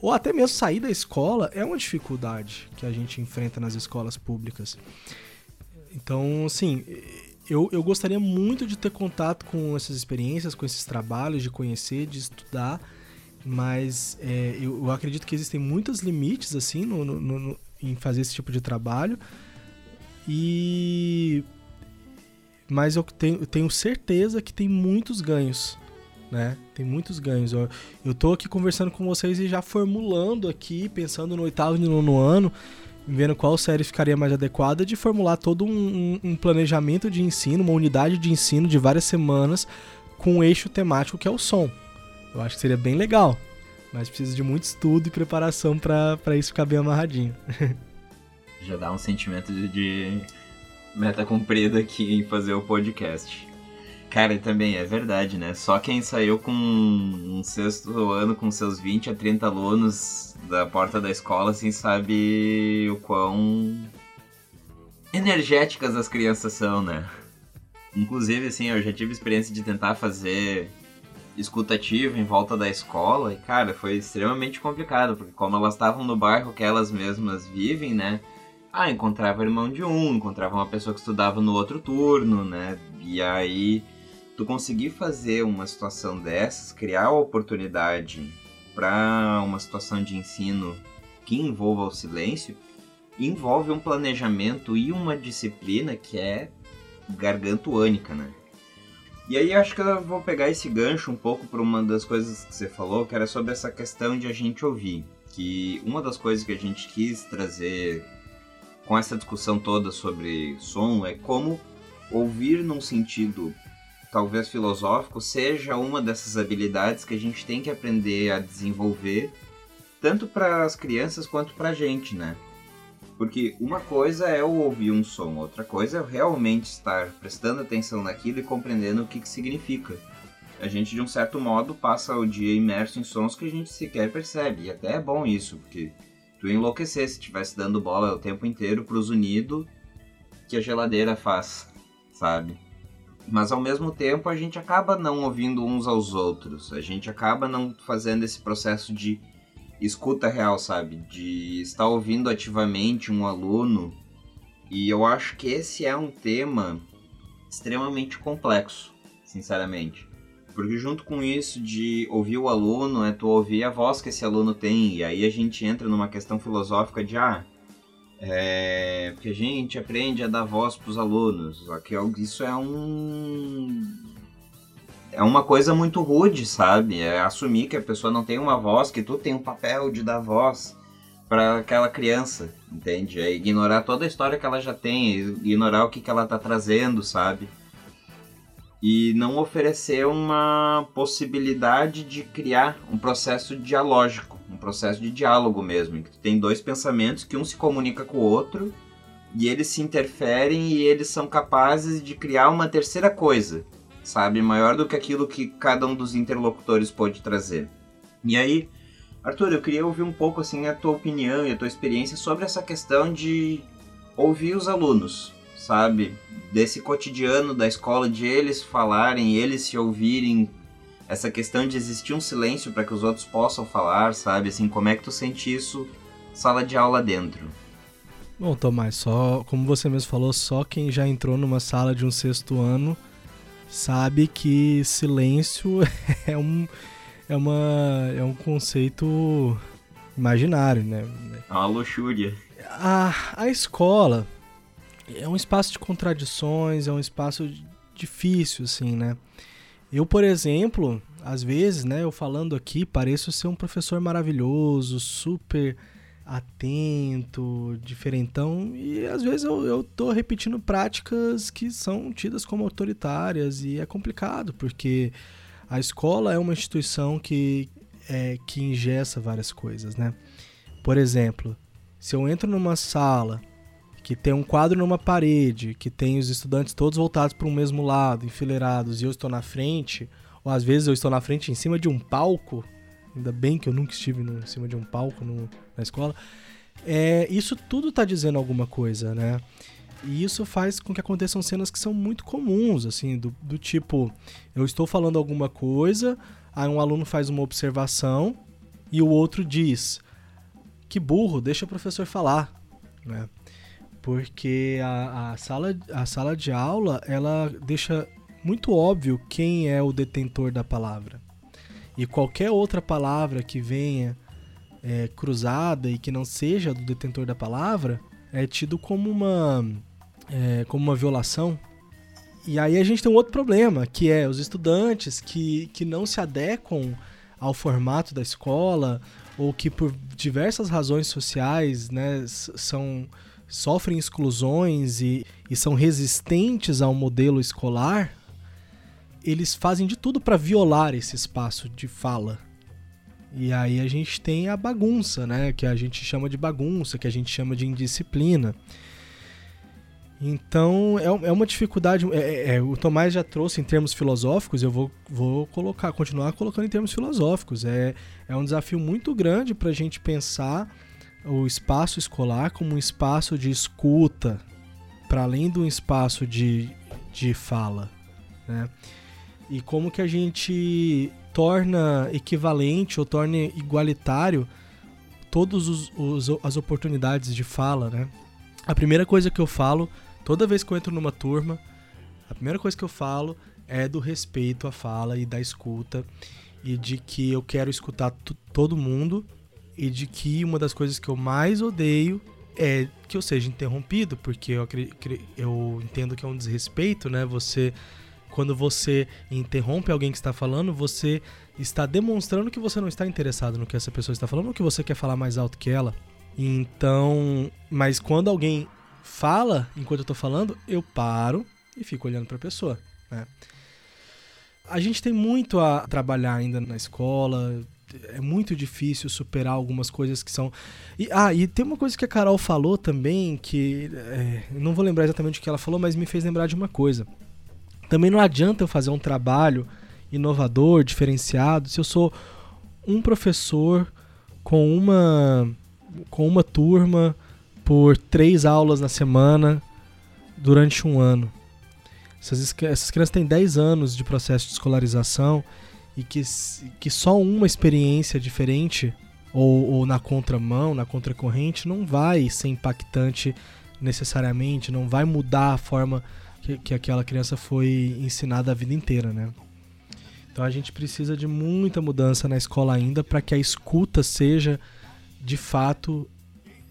ou até mesmo sair da escola é uma dificuldade que a gente enfrenta nas escolas públicas. Então, assim, eu, eu gostaria muito de ter contato com essas experiências, com esses trabalhos, de conhecer, de estudar, mas é, eu, eu, acredito que existem muitos limites, assim, no, no, no, em fazer esse tipo de trabalho. E. Mas eu tenho, eu tenho certeza que tem muitos ganhos né? Tem muitos ganhos. Eu, eu tô aqui conversando com vocês e já formulando aqui, pensando no oitavo e no nono ano, vendo qual série ficaria mais adequada, de formular todo um, um, planejamento de ensino, uma unidade de ensino de várias semanas com um eixo temático que é o som. Eu acho que seria bem legal, mas precisa de muito estudo e preparação para isso ficar bem amarradinho. (laughs) Já dá um sentimento de, de meta cumprida aqui em fazer o podcast. Cara, e também é verdade, né? Só quem saiu com um sexto ano com seus 20 a 30 alunos da porta da escola, assim, sabe o quão energéticas as crianças são, né? Inclusive, assim, eu já tive experiência de tentar fazer escutativa em volta da escola e, cara, foi extremamente complicado, porque como elas estavam no bairro que elas mesmas vivem, né? Ah, encontrava irmão de um, encontrava uma pessoa que estudava no outro turno, né? E aí tu conseguir fazer uma situação dessas, criar a oportunidade para uma situação de ensino que envolva o silêncio, envolve um planejamento e uma disciplina que é gargantuânica, né? E aí acho que eu vou pegar esse gancho um pouco para uma das coisas que você falou, que era sobre essa questão de a gente ouvir. Que uma das coisas que a gente quis trazer com essa discussão toda sobre som é como ouvir num sentido talvez filosófico seja uma dessas habilidades que a gente tem que aprender a desenvolver tanto para as crianças quanto para a gente, né? Porque uma coisa é o ouvir um som, outra coisa é realmente estar prestando atenção naquilo e compreendendo o que, que significa. A gente, de um certo modo, passa o dia imerso em sons que a gente sequer percebe. E até é bom isso, porque tu enlouquecer se estivesse dando bola o tempo inteiro para os unidos que a geladeira faz, sabe? Mas ao mesmo tempo a gente acaba não ouvindo uns aos outros. A gente acaba não fazendo esse processo de escuta real, sabe? De estar ouvindo ativamente um aluno. E eu acho que esse é um tema extremamente complexo, sinceramente. Porque junto com isso de ouvir o aluno, é tu ouvir a voz que esse aluno tem. E aí a gente entra numa questão filosófica de, ah, é, porque a gente aprende a dar voz para os alunos. Que isso é um é uma coisa muito rude, sabe? É assumir que a pessoa não tem uma voz, que tu tem um papel de dar voz para aquela criança, entende? É ignorar toda a história que ela já tem, ignorar o que, que ela tá trazendo, sabe? E não oferecer uma possibilidade de criar um processo dialógico, um processo de diálogo mesmo, em que tu tem dois pensamentos que um se comunica com o outro e eles se interferem e eles são capazes de criar uma terceira coisa, sabe? Maior do que aquilo que cada um dos interlocutores pode trazer. E aí, Arthur, eu queria ouvir um pouco assim a tua opinião e a tua experiência sobre essa questão de ouvir os alunos, sabe? Desse cotidiano da escola, de eles falarem, eles se ouvirem, essa questão de existir um silêncio para que os outros possam falar, sabe? Assim, como é que tu sente isso sala de aula dentro? Bom, Tomás, só como você mesmo falou, só quem já entrou numa sala de um sexto ano sabe que silêncio (laughs) é um, é uma, é um conceito imaginário, né? É uma luxúria. A, a escola é um espaço de contradições, é um espaço difícil, assim, né? Eu, por exemplo, às vezes, né, eu falando aqui, pareço ser um professor maravilhoso, super atento, diferentão, e às vezes eu, eu tô repetindo práticas que são tidas como autoritárias e é complicado, porque a escola é uma instituição que, é, que ingessa várias coisas, né? Por exemplo, se eu entro numa sala que tem um quadro numa parede, que tem os estudantes todos voltados para o mesmo lado, enfileirados, e eu estou na frente, ou às vezes eu estou na frente em cima de um palco, ainda bem que eu nunca estive no, em cima de um palco no, na escola, é, isso tudo está dizendo alguma coisa, né? E isso faz com que aconteçam cenas que são muito comuns, assim, do, do tipo, eu estou falando alguma coisa, aí um aluno faz uma observação e o outro diz, que burro, deixa o professor falar, né? Porque a, a, sala, a sala de aula, ela deixa muito óbvio quem é o detentor da palavra. E qualquer outra palavra que venha é, cruzada e que não seja do detentor da palavra é tido como uma, é, como uma violação. E aí a gente tem um outro problema, que é os estudantes que, que não se adequam ao formato da escola ou que por diversas razões sociais né, são, sofrem exclusões e, e são resistentes ao modelo escolar, eles fazem de tudo para violar esse espaço de fala. E aí a gente tem a bagunça, né? Que a gente chama de bagunça, que a gente chama de indisciplina. Então é, é uma dificuldade. É, é, é, o Tomás já trouxe em termos filosóficos, eu vou, vou colocar, continuar colocando em termos filosóficos. É, é um desafio muito grande para a gente pensar o espaço escolar como um espaço de escuta, para além de um espaço de, de fala. Né? e como que a gente torna equivalente ou torna igualitário todas os, os, as oportunidades de fala, né? A primeira coisa que eu falo, toda vez que eu entro numa turma, a primeira coisa que eu falo é do respeito à fala e da escuta e de que eu quero escutar todo mundo e de que uma das coisas que eu mais odeio é que eu seja interrompido, porque eu, eu entendo que é um desrespeito, né? Você quando você interrompe alguém que está falando, você está demonstrando que você não está interessado no que essa pessoa está falando ou que você quer falar mais alto que ela. Então, mas quando alguém fala enquanto eu estou falando, eu paro e fico olhando para a pessoa. Né? A gente tem muito a trabalhar ainda na escola. É muito difícil superar algumas coisas que são. E, ah, e tem uma coisa que a Carol falou também, que é, não vou lembrar exatamente o que ela falou, mas me fez lembrar de uma coisa. Também não adianta eu fazer um trabalho inovador, diferenciado, se eu sou um professor com uma com uma turma por três aulas na semana durante um ano. Essas, essas crianças têm 10 anos de processo de escolarização e que, que só uma experiência diferente ou, ou na contramão, na contracorrente, não vai ser impactante necessariamente, não vai mudar a forma que, que aquela criança foi ensinada a vida inteira, né? Então a gente precisa de muita mudança na escola ainda para que a escuta seja de fato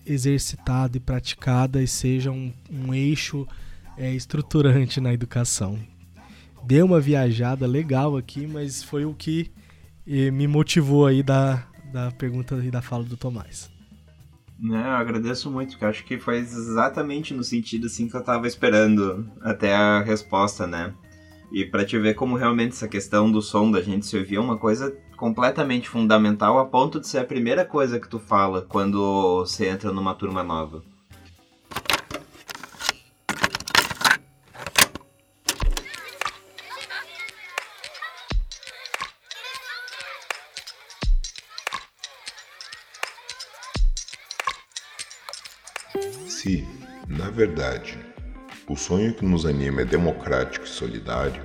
exercitada e praticada e seja um, um eixo é, estruturante na educação. Deu uma viajada legal aqui, mas foi o que eh, me motivou aí da, da pergunta e da fala do Tomás. Né, eu agradeço muito, porque acho que foi exatamente no sentido assim que eu tava esperando até a resposta, né? E para te ver como realmente essa questão do som da gente se ouvir é uma coisa completamente fundamental a ponto de ser a primeira coisa que tu fala quando você entra numa turma nova. Verdade, o sonho que nos anima é democrático e solidário,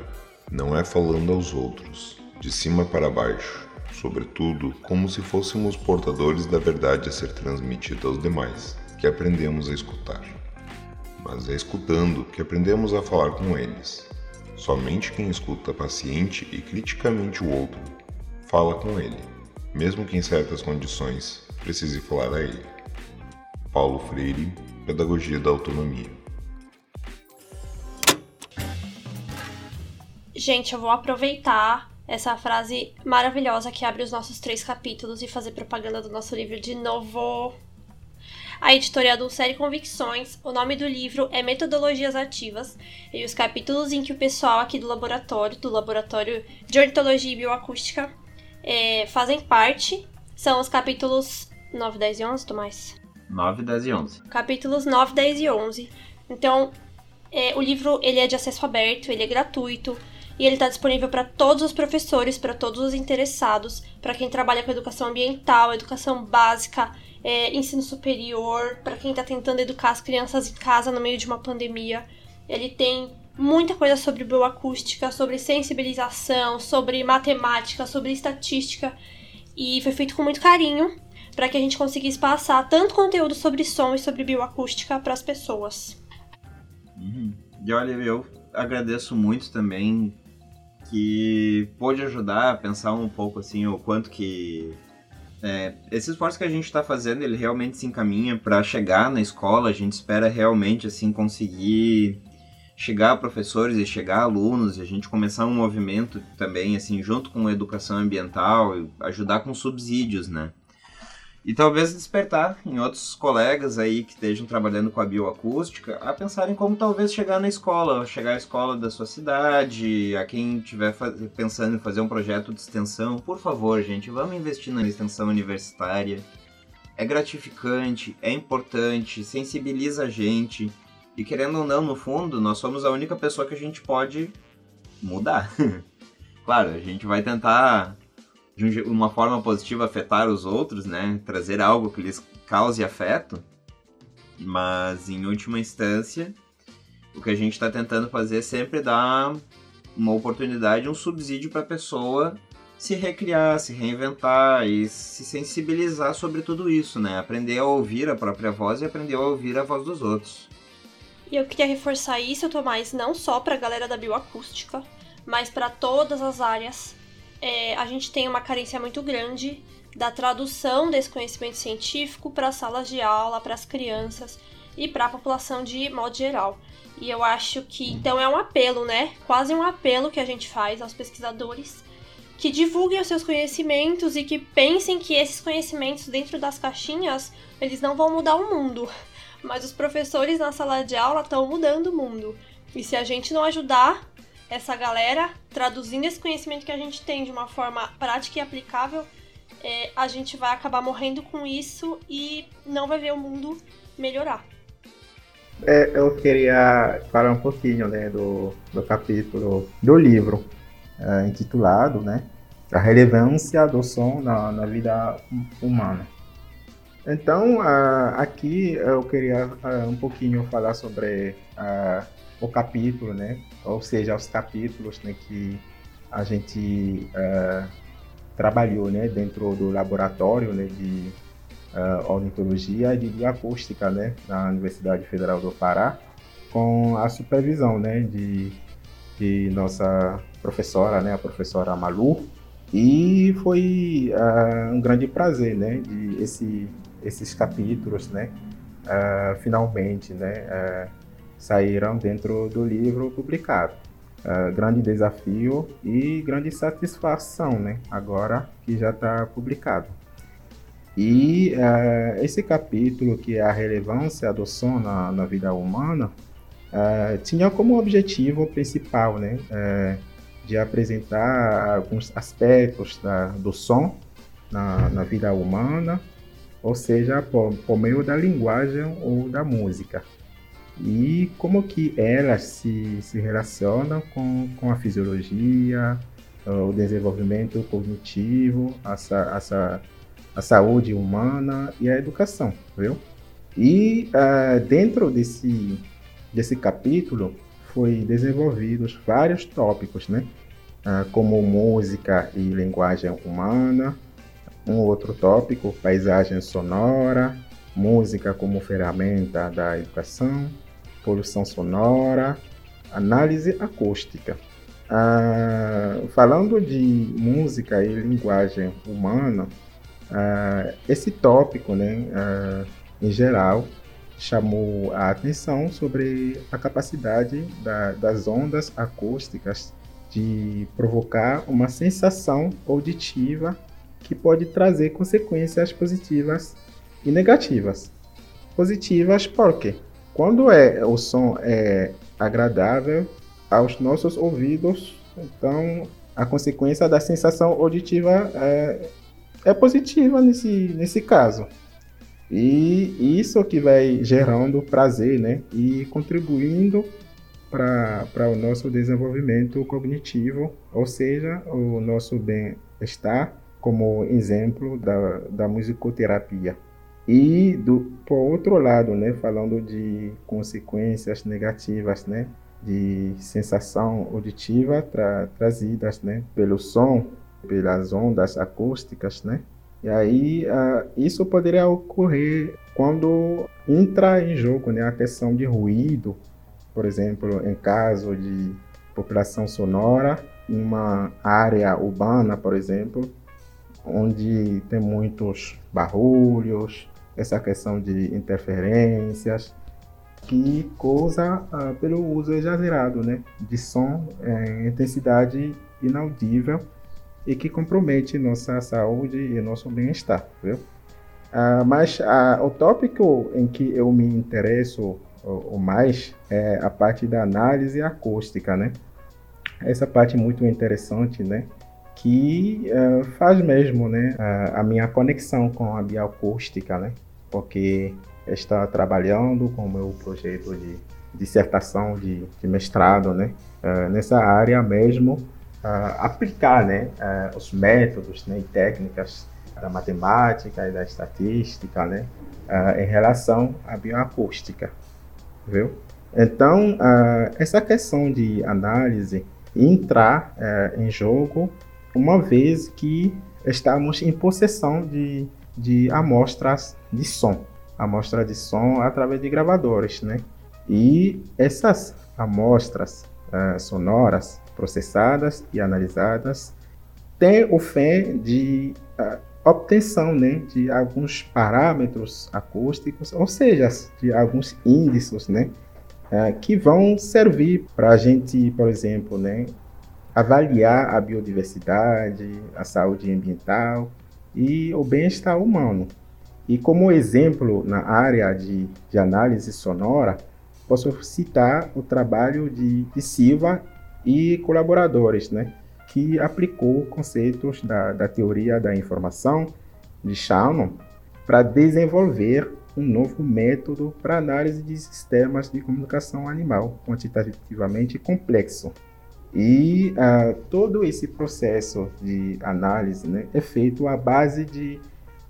não é falando aos outros, de cima para baixo, sobretudo como se fôssemos portadores da verdade a ser transmitida aos demais, que aprendemos a escutar. Mas é escutando que aprendemos a falar com eles. Somente quem escuta paciente e criticamente o outro fala com ele, mesmo que em certas condições precise falar a ele. Paulo Freire, Pedagogia da Autonomia. Gente, eu vou aproveitar essa frase maravilhosa que abre os nossos três capítulos e fazer propaganda do nosso livro de novo. A editorial do Série Convicções, o nome do livro é Metodologias Ativas, e os capítulos em que o pessoal aqui do laboratório, do Laboratório de Ornitologia e Bioacústica, é, fazem parte, são os capítulos 9, 10 e 11, Tomás? 9, 10 e 11. Capítulos 9, 10 e 11. Então, é, o livro ele é de acesso aberto, ele é gratuito e ele está disponível para todos os professores, para todos os interessados, para quem trabalha com educação ambiental, educação básica, é, ensino superior, para quem está tentando educar as crianças em casa no meio de uma pandemia. Ele tem muita coisa sobre bioacústica, sobre sensibilização, sobre matemática, sobre estatística e foi feito com muito carinho para que a gente conseguisse passar tanto conteúdo sobre som e sobre bioacústica para as pessoas. Uhum. E olha, eu agradeço muito também que pôde ajudar a pensar um pouco assim o quanto que é, esse esforço que a gente está fazendo ele realmente se encaminha para chegar na escola. A gente espera realmente assim conseguir chegar a professores e chegar a alunos e a gente começar um movimento também assim junto com a educação ambiental, ajudar com subsídios, né? E talvez despertar em outros colegas aí que estejam trabalhando com a bioacústica a pensarem como talvez chegar na escola, chegar à escola da sua cidade, a quem estiver pensando em fazer um projeto de extensão, por favor, gente, vamos investir na extensão universitária. É gratificante, é importante, sensibiliza a gente. E querendo ou não, no fundo, nós somos a única pessoa que a gente pode mudar. (laughs) claro, a gente vai tentar de uma forma positiva afetar os outros, né? Trazer algo que lhes cause afeto. Mas em última instância, o que a gente está tentando fazer é sempre dar uma oportunidade, um subsídio para a pessoa se recriar, se reinventar e se sensibilizar sobre tudo isso, né? Aprender a ouvir a própria voz e aprender a ouvir a voz dos outros. E eu queria reforçar isso, Tomás, não só para a galera da bioacústica, mas para todas as áreas é, a gente tem uma carência muito grande da tradução desse conhecimento científico para as salas de aula, para as crianças e para a população de modo geral. E eu acho que então é um apelo, né? Quase um apelo que a gente faz aos pesquisadores que divulguem os seus conhecimentos e que pensem que esses conhecimentos dentro das caixinhas, eles não vão mudar o mundo, (laughs) mas os professores na sala de aula estão mudando o mundo. E se a gente não ajudar essa galera traduzindo esse conhecimento que a gente tem de uma forma prática e aplicável, é, a gente vai acabar morrendo com isso e não vai ver o mundo melhorar. É, eu queria falar um pouquinho né, do, do capítulo do livro é, intitulado né, A Relevância do Som na, na Vida Humana. Então, uh, aqui eu queria uh, um pouquinho falar sobre uh, o capítulo, né? Ou seja, os capítulos né, que a gente trabalhou né, dentro do laboratório né, de ornitologia e de bioacústica né, na Universidade Federal do Pará, com a supervisão né, de, de nossa professora, né, a professora Malu, e foi uh, um grande prazer, né, de esse, esses capítulos, né, uh, finalmente, né, uh, saíram dentro do livro publicado. grande desafio e grande satisfação, né, agora que já está publicado. E esse capítulo, que é a relevância do som na, na vida humana, tinha como objetivo principal, né, de apresentar alguns aspectos da, do som na, na, vida humana, ou seja, por, por, meio da linguagem ou da música. E como que elas se, se relacionam com, com a fisiologia, o desenvolvimento cognitivo, a, a, a saúde humana e a educação, viu? E uh, dentro desse, desse capítulo, foi desenvolvidos vários tópicos, né? Ah, como música e linguagem humana. Um outro tópico, paisagem sonora, música como ferramenta da educação, poluição sonora, análise acústica. Ah, falando de música e linguagem humana, ah, esse tópico, né, ah, em geral, chamou a atenção sobre a capacidade da, das ondas acústicas de provocar uma sensação auditiva que pode trazer consequências positivas e negativas. Positivas porque quando é o som é agradável aos nossos ouvidos, então a consequência da sensação auditiva é, é positiva nesse, nesse caso. E isso que vai gerando prazer, né? E contribuindo para o nosso desenvolvimento cognitivo, ou seja, o nosso bem-estar, como exemplo da, da musicoterapia. E, do, por outro lado, né, falando de consequências negativas, né, de sensação auditiva tra, trazidas né, pelo som, pelas ondas acústicas, né, e aí, uh, isso poderia ocorrer quando entra em jogo né, a questão de ruído, por exemplo, em caso de população sonora, em uma área urbana, por exemplo, onde tem muitos barulhos, essa questão de interferências, que causa uh, pelo uso exagerado né, de som em intensidade inaudível e que compromete nossa saúde e nosso bem-estar, viu? Ah, mas ah, o tópico em que eu me interesso o, mais é a parte da análise acústica, né? Essa parte muito interessante, né? Que uh, faz mesmo, né? A, a, minha conexão com a bioacústica, né? Porque está trabalhando com o meu projeto de dissertação de, de mestrado, né? Uh, nessa área mesmo uh, aplicar né, os métodos né, e técnicas da matemática e da estatística né, em relação à bioacústica. Viu? Então, essa questão de análise entrar em jogo uma vez que estamos em possessão de, de amostras de som, amostra de som através de gravadores, né? E essas amostras uh, sonoras processadas e analisadas, tem o fim de uh, obtenção né, de alguns parâmetros acústicos, ou seja, de alguns índices né, uh, que vão servir para a gente, por exemplo, né, avaliar a biodiversidade, a saúde ambiental e o bem-estar humano. E como exemplo na área de, de análise sonora, posso citar o trabalho de, de Silva e colaboradores, né, que aplicou conceitos da, da teoria da informação de Shannon para desenvolver um novo método para análise de sistemas de comunicação animal quantitativamente complexo. E uh, todo esse processo de análise né, é feito à base de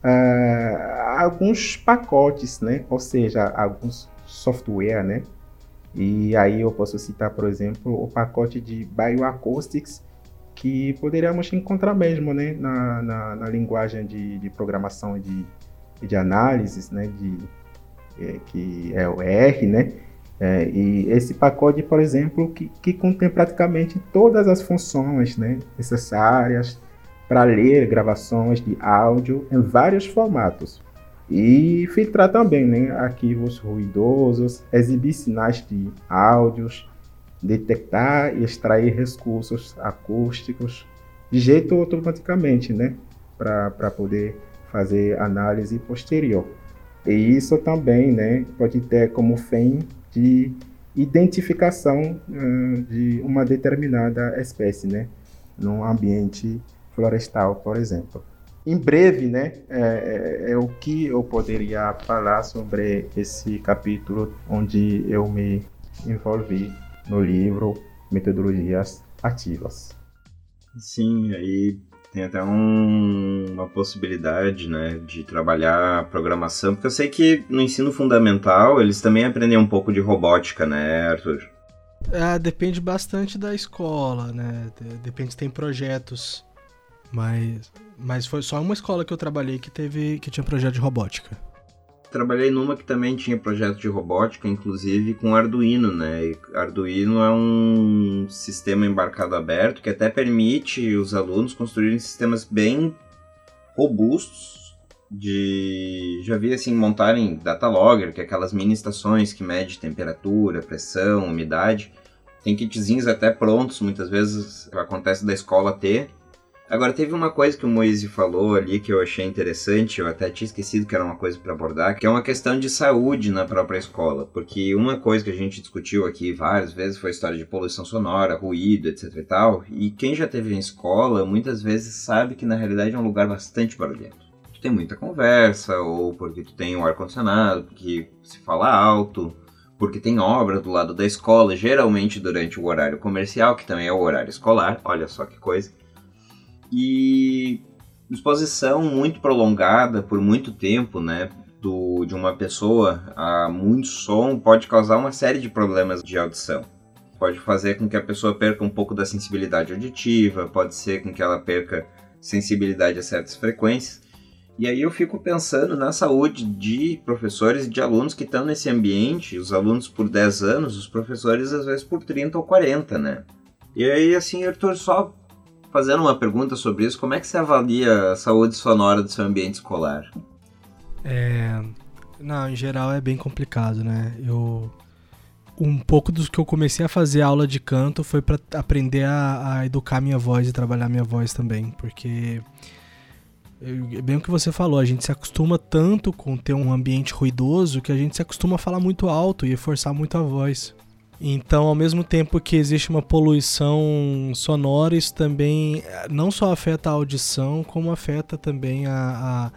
uh, alguns pacotes, né, ou seja, alguns software, né, e aí eu posso citar, por exemplo, o pacote de Bioacoustics, que poderíamos encontrar mesmo né, na, na, na linguagem de, de programação de, de análises, né, de, é, que é o R, né? É, e esse pacote, por exemplo, que, que contém praticamente todas as funções né, necessárias para ler gravações de áudio em vários formatos. E filtrar também né, arquivos ruidosos, exibir sinais de áudios, detectar e extrair recursos acústicos de jeito automaticamente, né, para poder fazer análise posterior. E isso também né, pode ter como fim de identificação uh, de uma determinada espécie, né, num ambiente florestal, por exemplo em breve, né, é, é, é, o que eu poderia falar sobre esse capítulo onde eu me envolvi no livro Metodologias Ativas. Sim, aí tem até um, uma possibilidade, né, de trabalhar programação, porque eu sei que no ensino fundamental eles também aprendem um pouco de robótica, né, Arthur? É, depende bastante da escola, né? Depende tem projetos mas, mas foi só uma escola que eu trabalhei que teve que tinha projeto de robótica. Trabalhei numa que também tinha projeto de robótica, inclusive com Arduino, né? E Arduino é um sistema embarcado aberto que até permite os alunos construírem sistemas bem robustos de já vi assim montarem data logger, que é aquelas mini estações que mede temperatura, pressão, umidade. Tem kitzinhos até prontos, muitas vezes acontece da escola ter Agora, teve uma coisa que o Moise falou ali que eu achei interessante, eu até tinha esquecido que era uma coisa para abordar, que é uma questão de saúde na própria escola. Porque uma coisa que a gente discutiu aqui várias vezes foi a história de poluição sonora, ruído, etc e tal. E quem já teve em escola muitas vezes sabe que na realidade é um lugar bastante barulhento. Tu tem muita conversa, ou porque tu tem um ar-condicionado, porque se fala alto, porque tem obra do lado da escola, geralmente durante o horário comercial, que também é o horário escolar, olha só que coisa e exposição muito prolongada por muito tempo, né, do, de uma pessoa a muito som pode causar uma série de problemas de audição. Pode fazer com que a pessoa perca um pouco da sensibilidade auditiva, pode ser com que ela perca sensibilidade a certas frequências. E aí eu fico pensando na saúde de professores e de alunos que estão nesse ambiente, os alunos por 10 anos, os professores às vezes por 30 ou 40, né? E aí, assim, Arthur, só fazendo uma pergunta sobre isso, como é que você avalia a saúde sonora do seu ambiente escolar? É, não, em geral é bem complicado, né? Eu um pouco dos que eu comecei a fazer aula de canto foi para aprender a, a, educar minha voz e trabalhar minha voz também, porque é bem o que você falou, a gente se acostuma tanto com ter um ambiente ruidoso que a gente se acostuma a falar muito alto e forçar muito a voz. Então, ao mesmo tempo que existe uma poluição sonora, isso também eh, não só afeta a audição, como afeta também a, a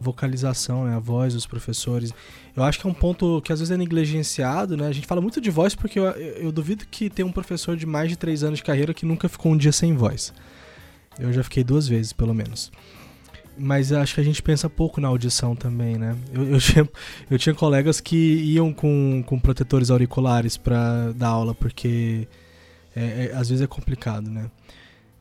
vocalização, né? a voz dos professores. Eu acho que é um ponto que às vezes é negligenciado, né? A gente fala muito de voz porque eu, eu duvido que tem um professor de mais de três anos de carreira que nunca ficou um dia sem voz. Eu já fiquei duas vezes, pelo menos mas acho que a gente pensa pouco na audição também, né? Eu, eu, tinha, eu tinha colegas que iam com, com protetores auriculares para dar aula, porque é, é, às vezes é complicado, né?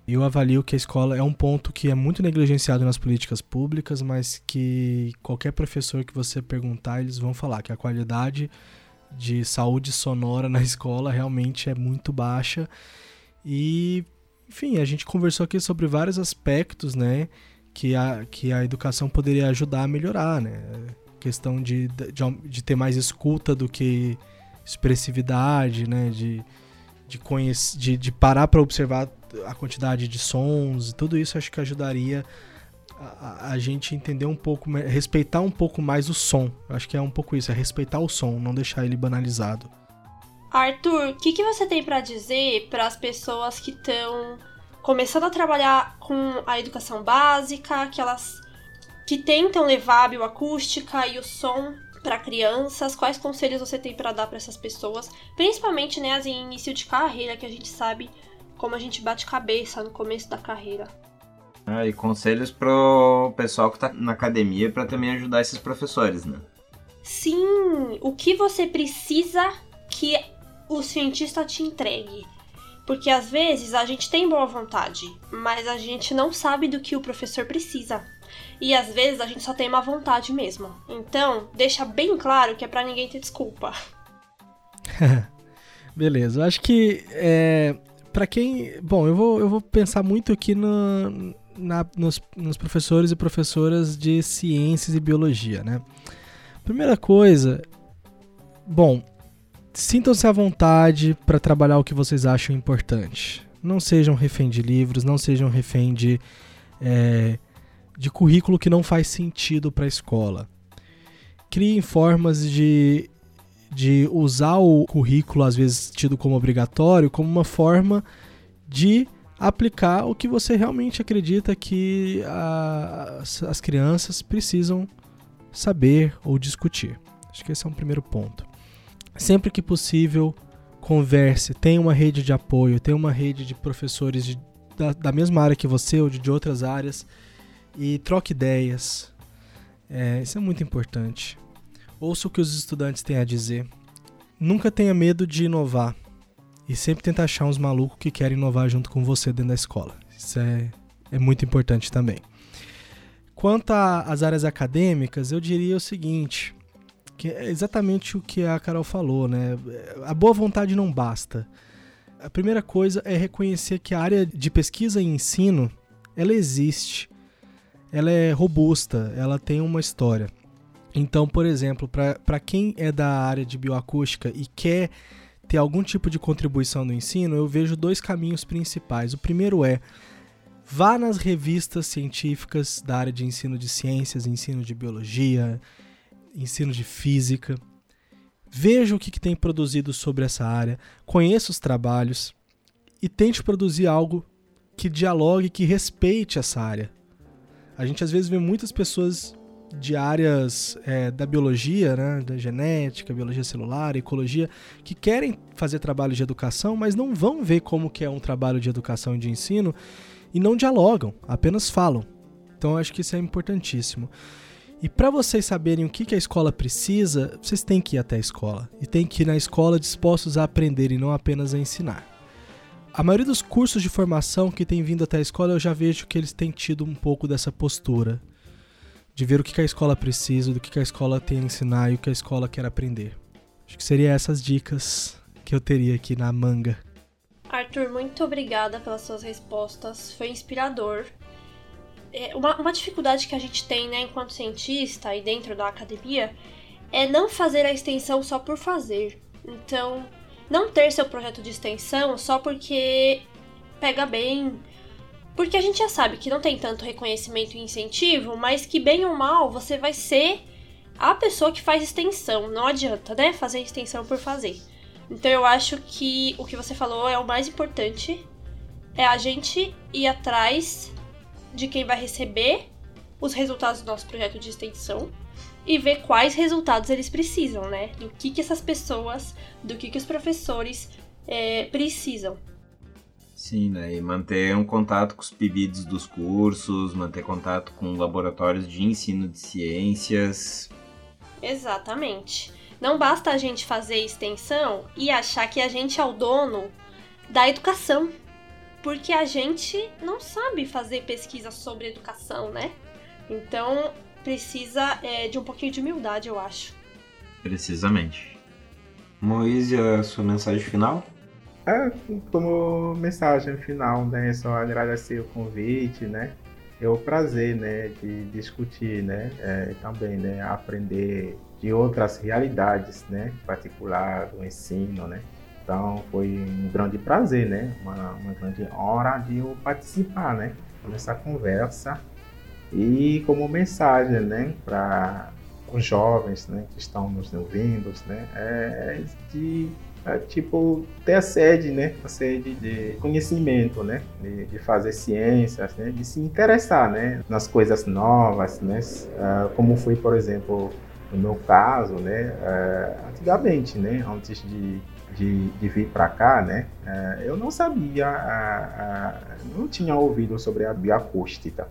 Eu avalio que a escola é um ponto que é muito negligenciado nas políticas públicas, mas que qualquer professor que você perguntar, eles vão falar que a qualidade de saúde sonora na (laughs) escola realmente é muito baixa E, enfim, a gente conversou aqui sobre vários aspectos, né? Que a, que a educação poderia ajudar a melhorar, né? Questão de, de, de ter mais escuta do que expressividade, né? De, de, conhece, de, de parar para observar a quantidade de sons, tudo isso acho que ajudaria a, a, gente entender um pouco, respeitar um pouco mais o som. Acho que é um pouco isso, é respeitar o som, não deixar ele banalizado. Arthur, o que, que você tem para dizer para as pessoas que estão começando a trabalhar com a educação básica, que elas que tentam levar a bioacústica e o som para crianças? Quais conselhos você tem para dar para essas pessoas, principalmente né, as em início de carreira, que a gente sabe como a gente bate cabeça no começo da carreira? Ah, e conselhos pro pessoal que tá na academia para também ajudar esses professores, né? Sim, o que você precisa que o cientista te entregue. Porque às vezes a gente tem boa vontade, mas a gente não sabe do que o professor precisa. E às vezes a gente só tem má vontade mesmo. Então, deixa bem claro que é para ninguém ter desculpa. (laughs) Beleza, eu acho que é, para quem. Bom, eu vou, eu vou pensar muito aqui no, na, nos, nos professores e professoras de ciências e biologia, né? Primeira coisa, bom, sintam-se à vontade para trabalhar o que vocês acham importante. Não sejam refém de livros, não sejam refém de, é, de currículo que não faz sentido para a escola. Criem formas de, de usar o currículo, às vezes tido como obrigatório, como uma forma de aplicar o que você realmente acredita que a, as, as crianças precisam saber ou discutir. Acho que esse é um primeiro ponto. Sempre que possível, converse, tenha uma rede de apoio, tenha uma rede de professores de, da, da, mesma área que você ou de, de outras áreas e troque ideias. É, isso é muito importante. Ouça o que os estudantes têm a dizer. Nunca tenha medo de inovar. E sempre tenta achar uns malucos que querem inovar junto com você dentro da escola. Isso é, é muito importante também. Quanto às áreas acadêmicas, eu diria o seguinte, que é exatamente o que a Carol falou, né? A boa vontade não basta. A primeira coisa é reconhecer que a área de pesquisa e ensino, ela existe. Ela é robusta, ela tem uma história. Então, por exemplo, para quem é da área de bioacústica e quer ter algum tipo de contribuição no ensino, eu vejo dois caminhos principais. O primeiro é vá nas revistas científicas da área de ensino de ciências, ensino de biologia, ensino de física. Veja o que, que tem produzido sobre essa área, conheça os trabalhos e tente produzir algo que dialogue, que respeite essa área. A gente às vezes vê muitas pessoas de áreas é, da biologia, né, da genética, biologia celular, ecologia, que querem fazer trabalho de educação, mas não vão ver como que é um trabalho de educação e de ensino e não dialogam, apenas falam. Então acho que isso é importantíssimo. E para vocês saberem o que, que a escola precisa, vocês têm que ir até a escola. E têm que ir na escola dispostos a aprender e não apenas a ensinar. A maioria dos cursos de formação que tem vindo até a escola, eu já vejo que eles têm tido um pouco dessa postura de ver o que a escola precisa, do que a escola tem a ensinar e o que a escola quer aprender. Acho que seriam essas dicas que eu teria aqui na manga. Arthur, muito obrigada pelas suas respostas. Foi inspirador. É, uma, uma dificuldade que a gente tem, né, enquanto cientista e dentro da academia, é não fazer a extensão só por fazer. Então, não ter seu projeto de extensão só porque pega bem, porque a gente já sabe que não tem tanto reconhecimento e incentivo, mas que bem ou mal você vai ser a pessoa que faz extensão. Não adianta, né? Fazer extensão por fazer. Então eu acho que o que você falou é o mais importante. É a gente ir atrás de quem vai receber os resultados do nosso projeto de extensão e ver quais resultados eles precisam, né? Do que, que essas pessoas, do que, que os professores é, precisam. Sim, né? E manter um contato com os PIBIDs dos cursos, manter contato com laboratórios de ensino de ciências. Exatamente. Não basta a gente fazer extensão e achar que a gente é o dono da educação. Porque a gente não sabe fazer pesquisa sobre educação, né? Então precisa é, de um pouquinho de humildade, eu acho. Precisamente. Moise, a sua mensagem final? É, como mensagem final, né, só agradecer o convite, né, é o prazer, né, de discutir, né, é, também, né, aprender de outras realidades, né, particular do ensino, né. Então foi um grande prazer, né, uma, uma grande honra de eu participar, né, nessa conversa. E como mensagem, né, para os jovens, né, que estão nos ouvindo, né, é de é, tipo ter a sede, né, a sede de conhecimento, né, de, de, fazer ciências, né, de se interessar, né, nas coisas novas, né, uh, como foi, por exemplo, no meu caso, né, uh, antigamente, né, antes de, de, de vir para cá, né, uh, eu não sabia, não tinha ouvido sobre a bioacústica.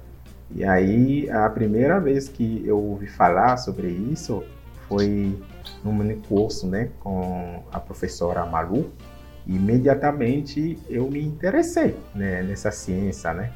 E aí, a primeira vez que eu ouvi falar sobre isso foi num curso né, com a professora Malu. Imediatamente eu me interessei né, nessa ciência, né?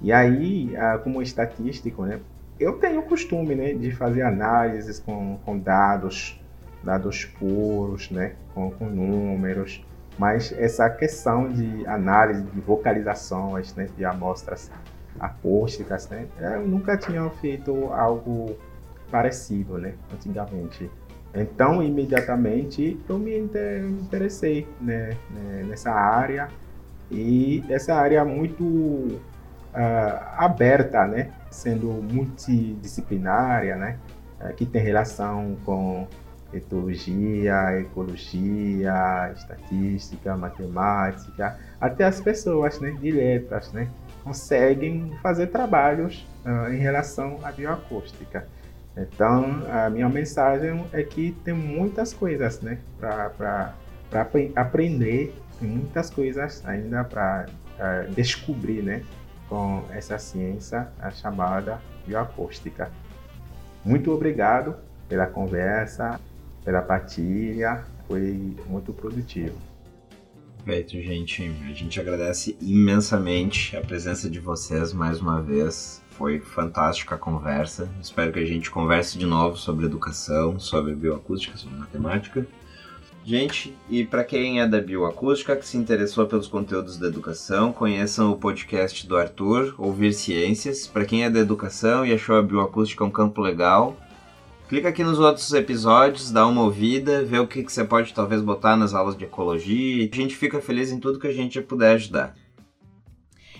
E aí, como estatístico, né, eu tenho o costume né, de fazer análises com, com dados, dados puros, né, com, com números, mas essa questão de análise de vocalizações né, de amostras acústicas, né, eu nunca tinha feito algo parecido, né, antigamente. Então, imediatamente, eu me interessei né, né, nessa área e essa área muito uh, aberta, né, sendo multidisciplinária, né, uh, que tem relação com etologia, ecologia, estatística, matemática, até as pessoas né, de letras né, conseguem fazer trabalhos uh, em relação à bioacústica. Então, a minha mensagem é que tem muitas coisas né, para aprender, tem muitas coisas ainda para descobrir né, com essa ciência chamada bioacústica. Muito obrigado pela conversa, pela partilha, foi muito produtivo. Perfeito, gente. A gente agradece imensamente a presença de vocês mais uma vez. Foi fantástica a conversa. Espero que a gente converse de novo sobre educação, sobre bioacústica, sobre matemática. Gente, e para quem é da bioacústica, que se interessou pelos conteúdos da educação, conheçam o podcast do Arthur, Ouvir Ciências. Para quem é da educação e achou a bioacústica um campo legal, clica aqui nos outros episódios, dá uma ouvida, vê o que, que você pode talvez botar nas aulas de ecologia. A gente fica feliz em tudo que a gente puder ajudar.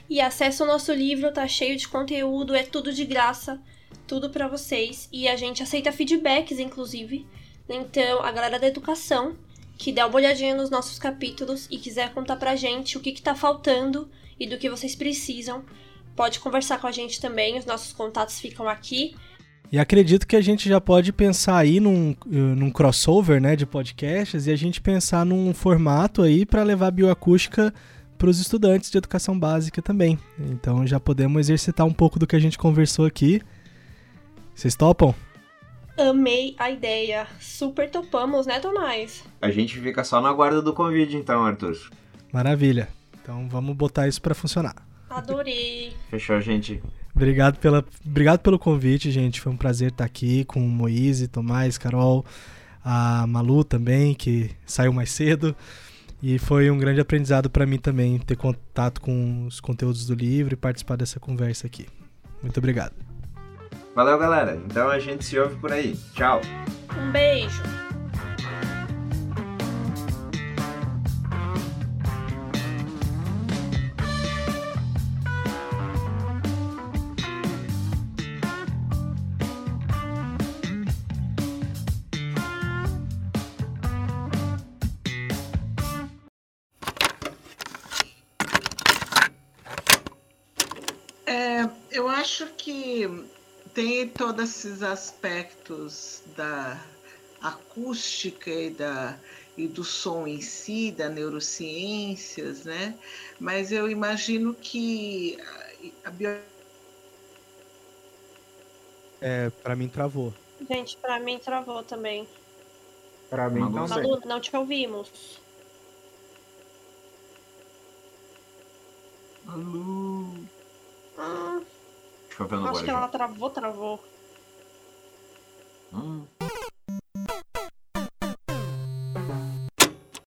E acesse o nosso livro, tá cheio de conteúdo, é tudo de graça, tudo para vocês. E a gente aceita feedbacks, inclusive. Então, a galera da educação, que der uma olhadinha nos nossos capítulos e quiser contar pra gente o que, que tá faltando e do que vocês precisam, pode conversar com a gente também, os nossos contatos ficam aqui. E acredito que a gente já pode pensar aí num, num crossover né, de podcasts e a gente pensar num formato aí para levar bioacústica para os estudantes de educação básica também. Então já podemos exercitar um pouco do que a gente conversou aqui. Vocês topam? Amei a ideia. Super topamos, né, Tomás? A gente fica só na guarda do convite, então, Arthur. Maravilha. Então vamos botar isso para funcionar. Adorei. Fechou, gente. Obrigado, pela, obrigado pelo convite, gente. Foi um prazer estar aqui com o Moise, Tomás, Carol, a Malu também, que saiu mais cedo. E foi um grande aprendizado para mim também ter contato com os conteúdos do livro e participar dessa conversa aqui. Muito obrigado. Valeu, galera. Então a gente se ouve por aí. Tchau. Um beijo. Acho que tem todos esses aspectos da acústica e, da, e do som em si, da neurociências, né? Mas eu imagino que a bio... É, para mim travou. Gente, para mim travou também. Para mim não. Malu, não te ouvimos. Malu. Agora. Acho que já. ela travou, travou. Hum.